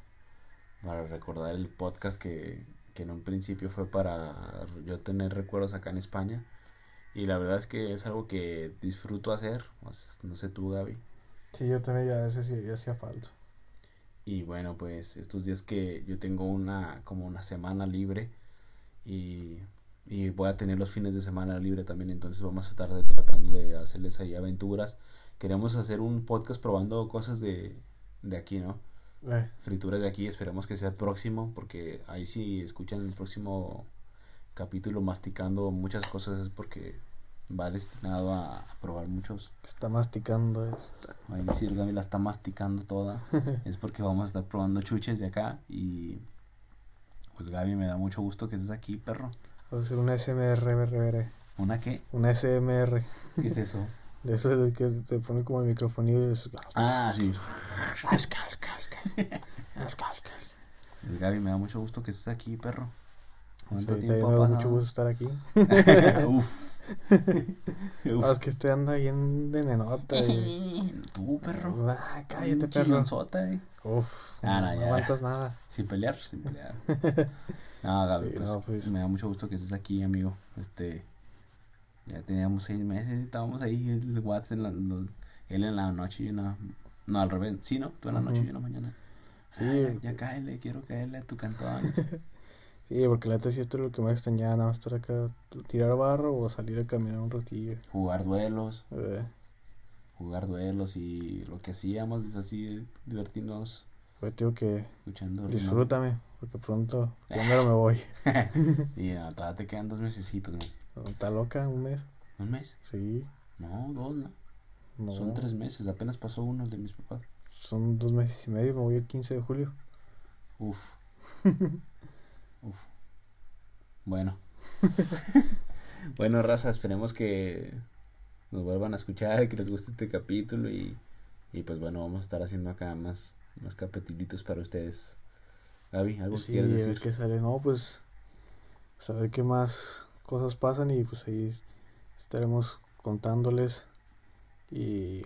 [SPEAKER 1] para recordar el podcast que, que en un principio fue para yo tener recuerdos acá en España. Y la verdad es que es algo que disfruto hacer. No sé tú, Gaby.
[SPEAKER 2] Sí, yo también ya sí ya hacía falta.
[SPEAKER 1] Y bueno, pues estos días que yo tengo una como una semana libre y, y voy a tener los fines de semana libre también, entonces vamos a estar tratando de hacerles ahí aventuras. Queremos hacer un podcast probando cosas de, de aquí, ¿no?
[SPEAKER 2] Eh,
[SPEAKER 1] Frituras de aquí, esperemos que sea el próximo, porque ahí si escuchan el próximo capítulo masticando muchas cosas es porque va destinado a, a probar muchos.
[SPEAKER 2] está masticando esta.
[SPEAKER 1] Ahí si el Gaby la está masticando toda. es porque vamos a estar probando chuches de acá. Y pues Gaby, me da mucho gusto que estés aquí, perro.
[SPEAKER 2] Va a una SMR, RR.
[SPEAKER 1] ¿Una qué?
[SPEAKER 2] Una SMR.
[SPEAKER 1] ¿Qué es eso?
[SPEAKER 2] De eso de que se pone como el microfonillo y es...
[SPEAKER 1] ah, sí.
[SPEAKER 2] Asca, asca, asca. Asca, asca.
[SPEAKER 1] El Gaby, me da mucho gusto que estés aquí, perro.
[SPEAKER 2] Sí,
[SPEAKER 1] ¿Cuánto
[SPEAKER 2] también
[SPEAKER 1] tiempo ha pasado?
[SPEAKER 2] mucho gusto estar aquí.
[SPEAKER 1] Uf. Uf.
[SPEAKER 2] Ah, es que estoy anda bien de nenota. Y...
[SPEAKER 1] Tú, perro.
[SPEAKER 2] Ah, cállate, perro.
[SPEAKER 1] chillonzota, eh.
[SPEAKER 2] Uf,
[SPEAKER 1] Ah, no,
[SPEAKER 2] no,
[SPEAKER 1] ya.
[SPEAKER 2] aguantas nada.
[SPEAKER 1] Sin pelear, sin pelear. No, Gaby,
[SPEAKER 2] Sí,
[SPEAKER 1] pues,
[SPEAKER 2] no, pues.
[SPEAKER 1] me da mucho gusto que estés aquí, amigo. Este, ya teníamos seis meses, estábamos ahí, el WhatsApp, en la, los- él en la noche y una, no, al revés, sí, ¿no? Tú en la noche y yo en la mañana.
[SPEAKER 2] Sí.
[SPEAKER 1] Ah, ya, ya cáele, quiero caerle a tu cantón.
[SPEAKER 2] Sí, porque la neta sí esto es lo que más extrañaba, nada más estar acá, tirar barro o salir a caminar un ratillo.
[SPEAKER 1] jugar duelos,
[SPEAKER 2] Eh,
[SPEAKER 1] jugar duelos y lo que hacíamos es así, divertirnos
[SPEAKER 2] pues digo que
[SPEAKER 1] escuchando.
[SPEAKER 2] disfrútame, porque pronto primero me voy.
[SPEAKER 1] Y no, todavía te quedan dos mesecitos, ¿no?
[SPEAKER 2] ¿Está loca? ¿Un mes?
[SPEAKER 1] ¿Un mes?
[SPEAKER 2] Sí.
[SPEAKER 1] No, dos, ¿no?
[SPEAKER 2] No.
[SPEAKER 1] Son tres meses, apenas pasó uno el de mis papás.
[SPEAKER 2] Son dos meses y medio, me voy el 15 de julio.
[SPEAKER 1] Uf. Bueno. bueno, raza, esperemos que nos vuelvan a escuchar, que les guste este capítulo y, y pues bueno, vamos a estar haciendo acá más, más capitulitos para ustedes. Gaby, ¿algo
[SPEAKER 2] Sí,
[SPEAKER 1] que
[SPEAKER 2] ver
[SPEAKER 1] decir?
[SPEAKER 2] qué sale. No, pues, saber qué más cosas pasan y pues ahí estaremos contándoles. Y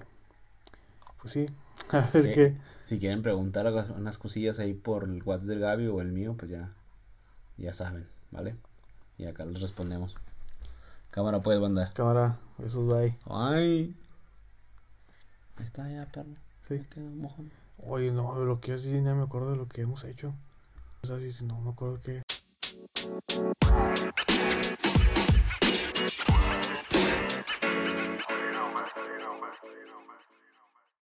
[SPEAKER 2] pues sí, a ver qué.
[SPEAKER 1] Si quieren preguntar unas cosillas ahí por el WhatsApp del Gaby o el mío, pues ya, ya saben, ¿vale? Y acá les respondemos. Cámara pues, banda.
[SPEAKER 2] Cámara, eso bye.
[SPEAKER 1] Ay. Ahí está ya, perro.
[SPEAKER 2] Sí.
[SPEAKER 1] Mojón.
[SPEAKER 2] Oye, no, lo que así no me acuerdo de lo que hemos hecho. O sea, sí, no me acuerdo qué.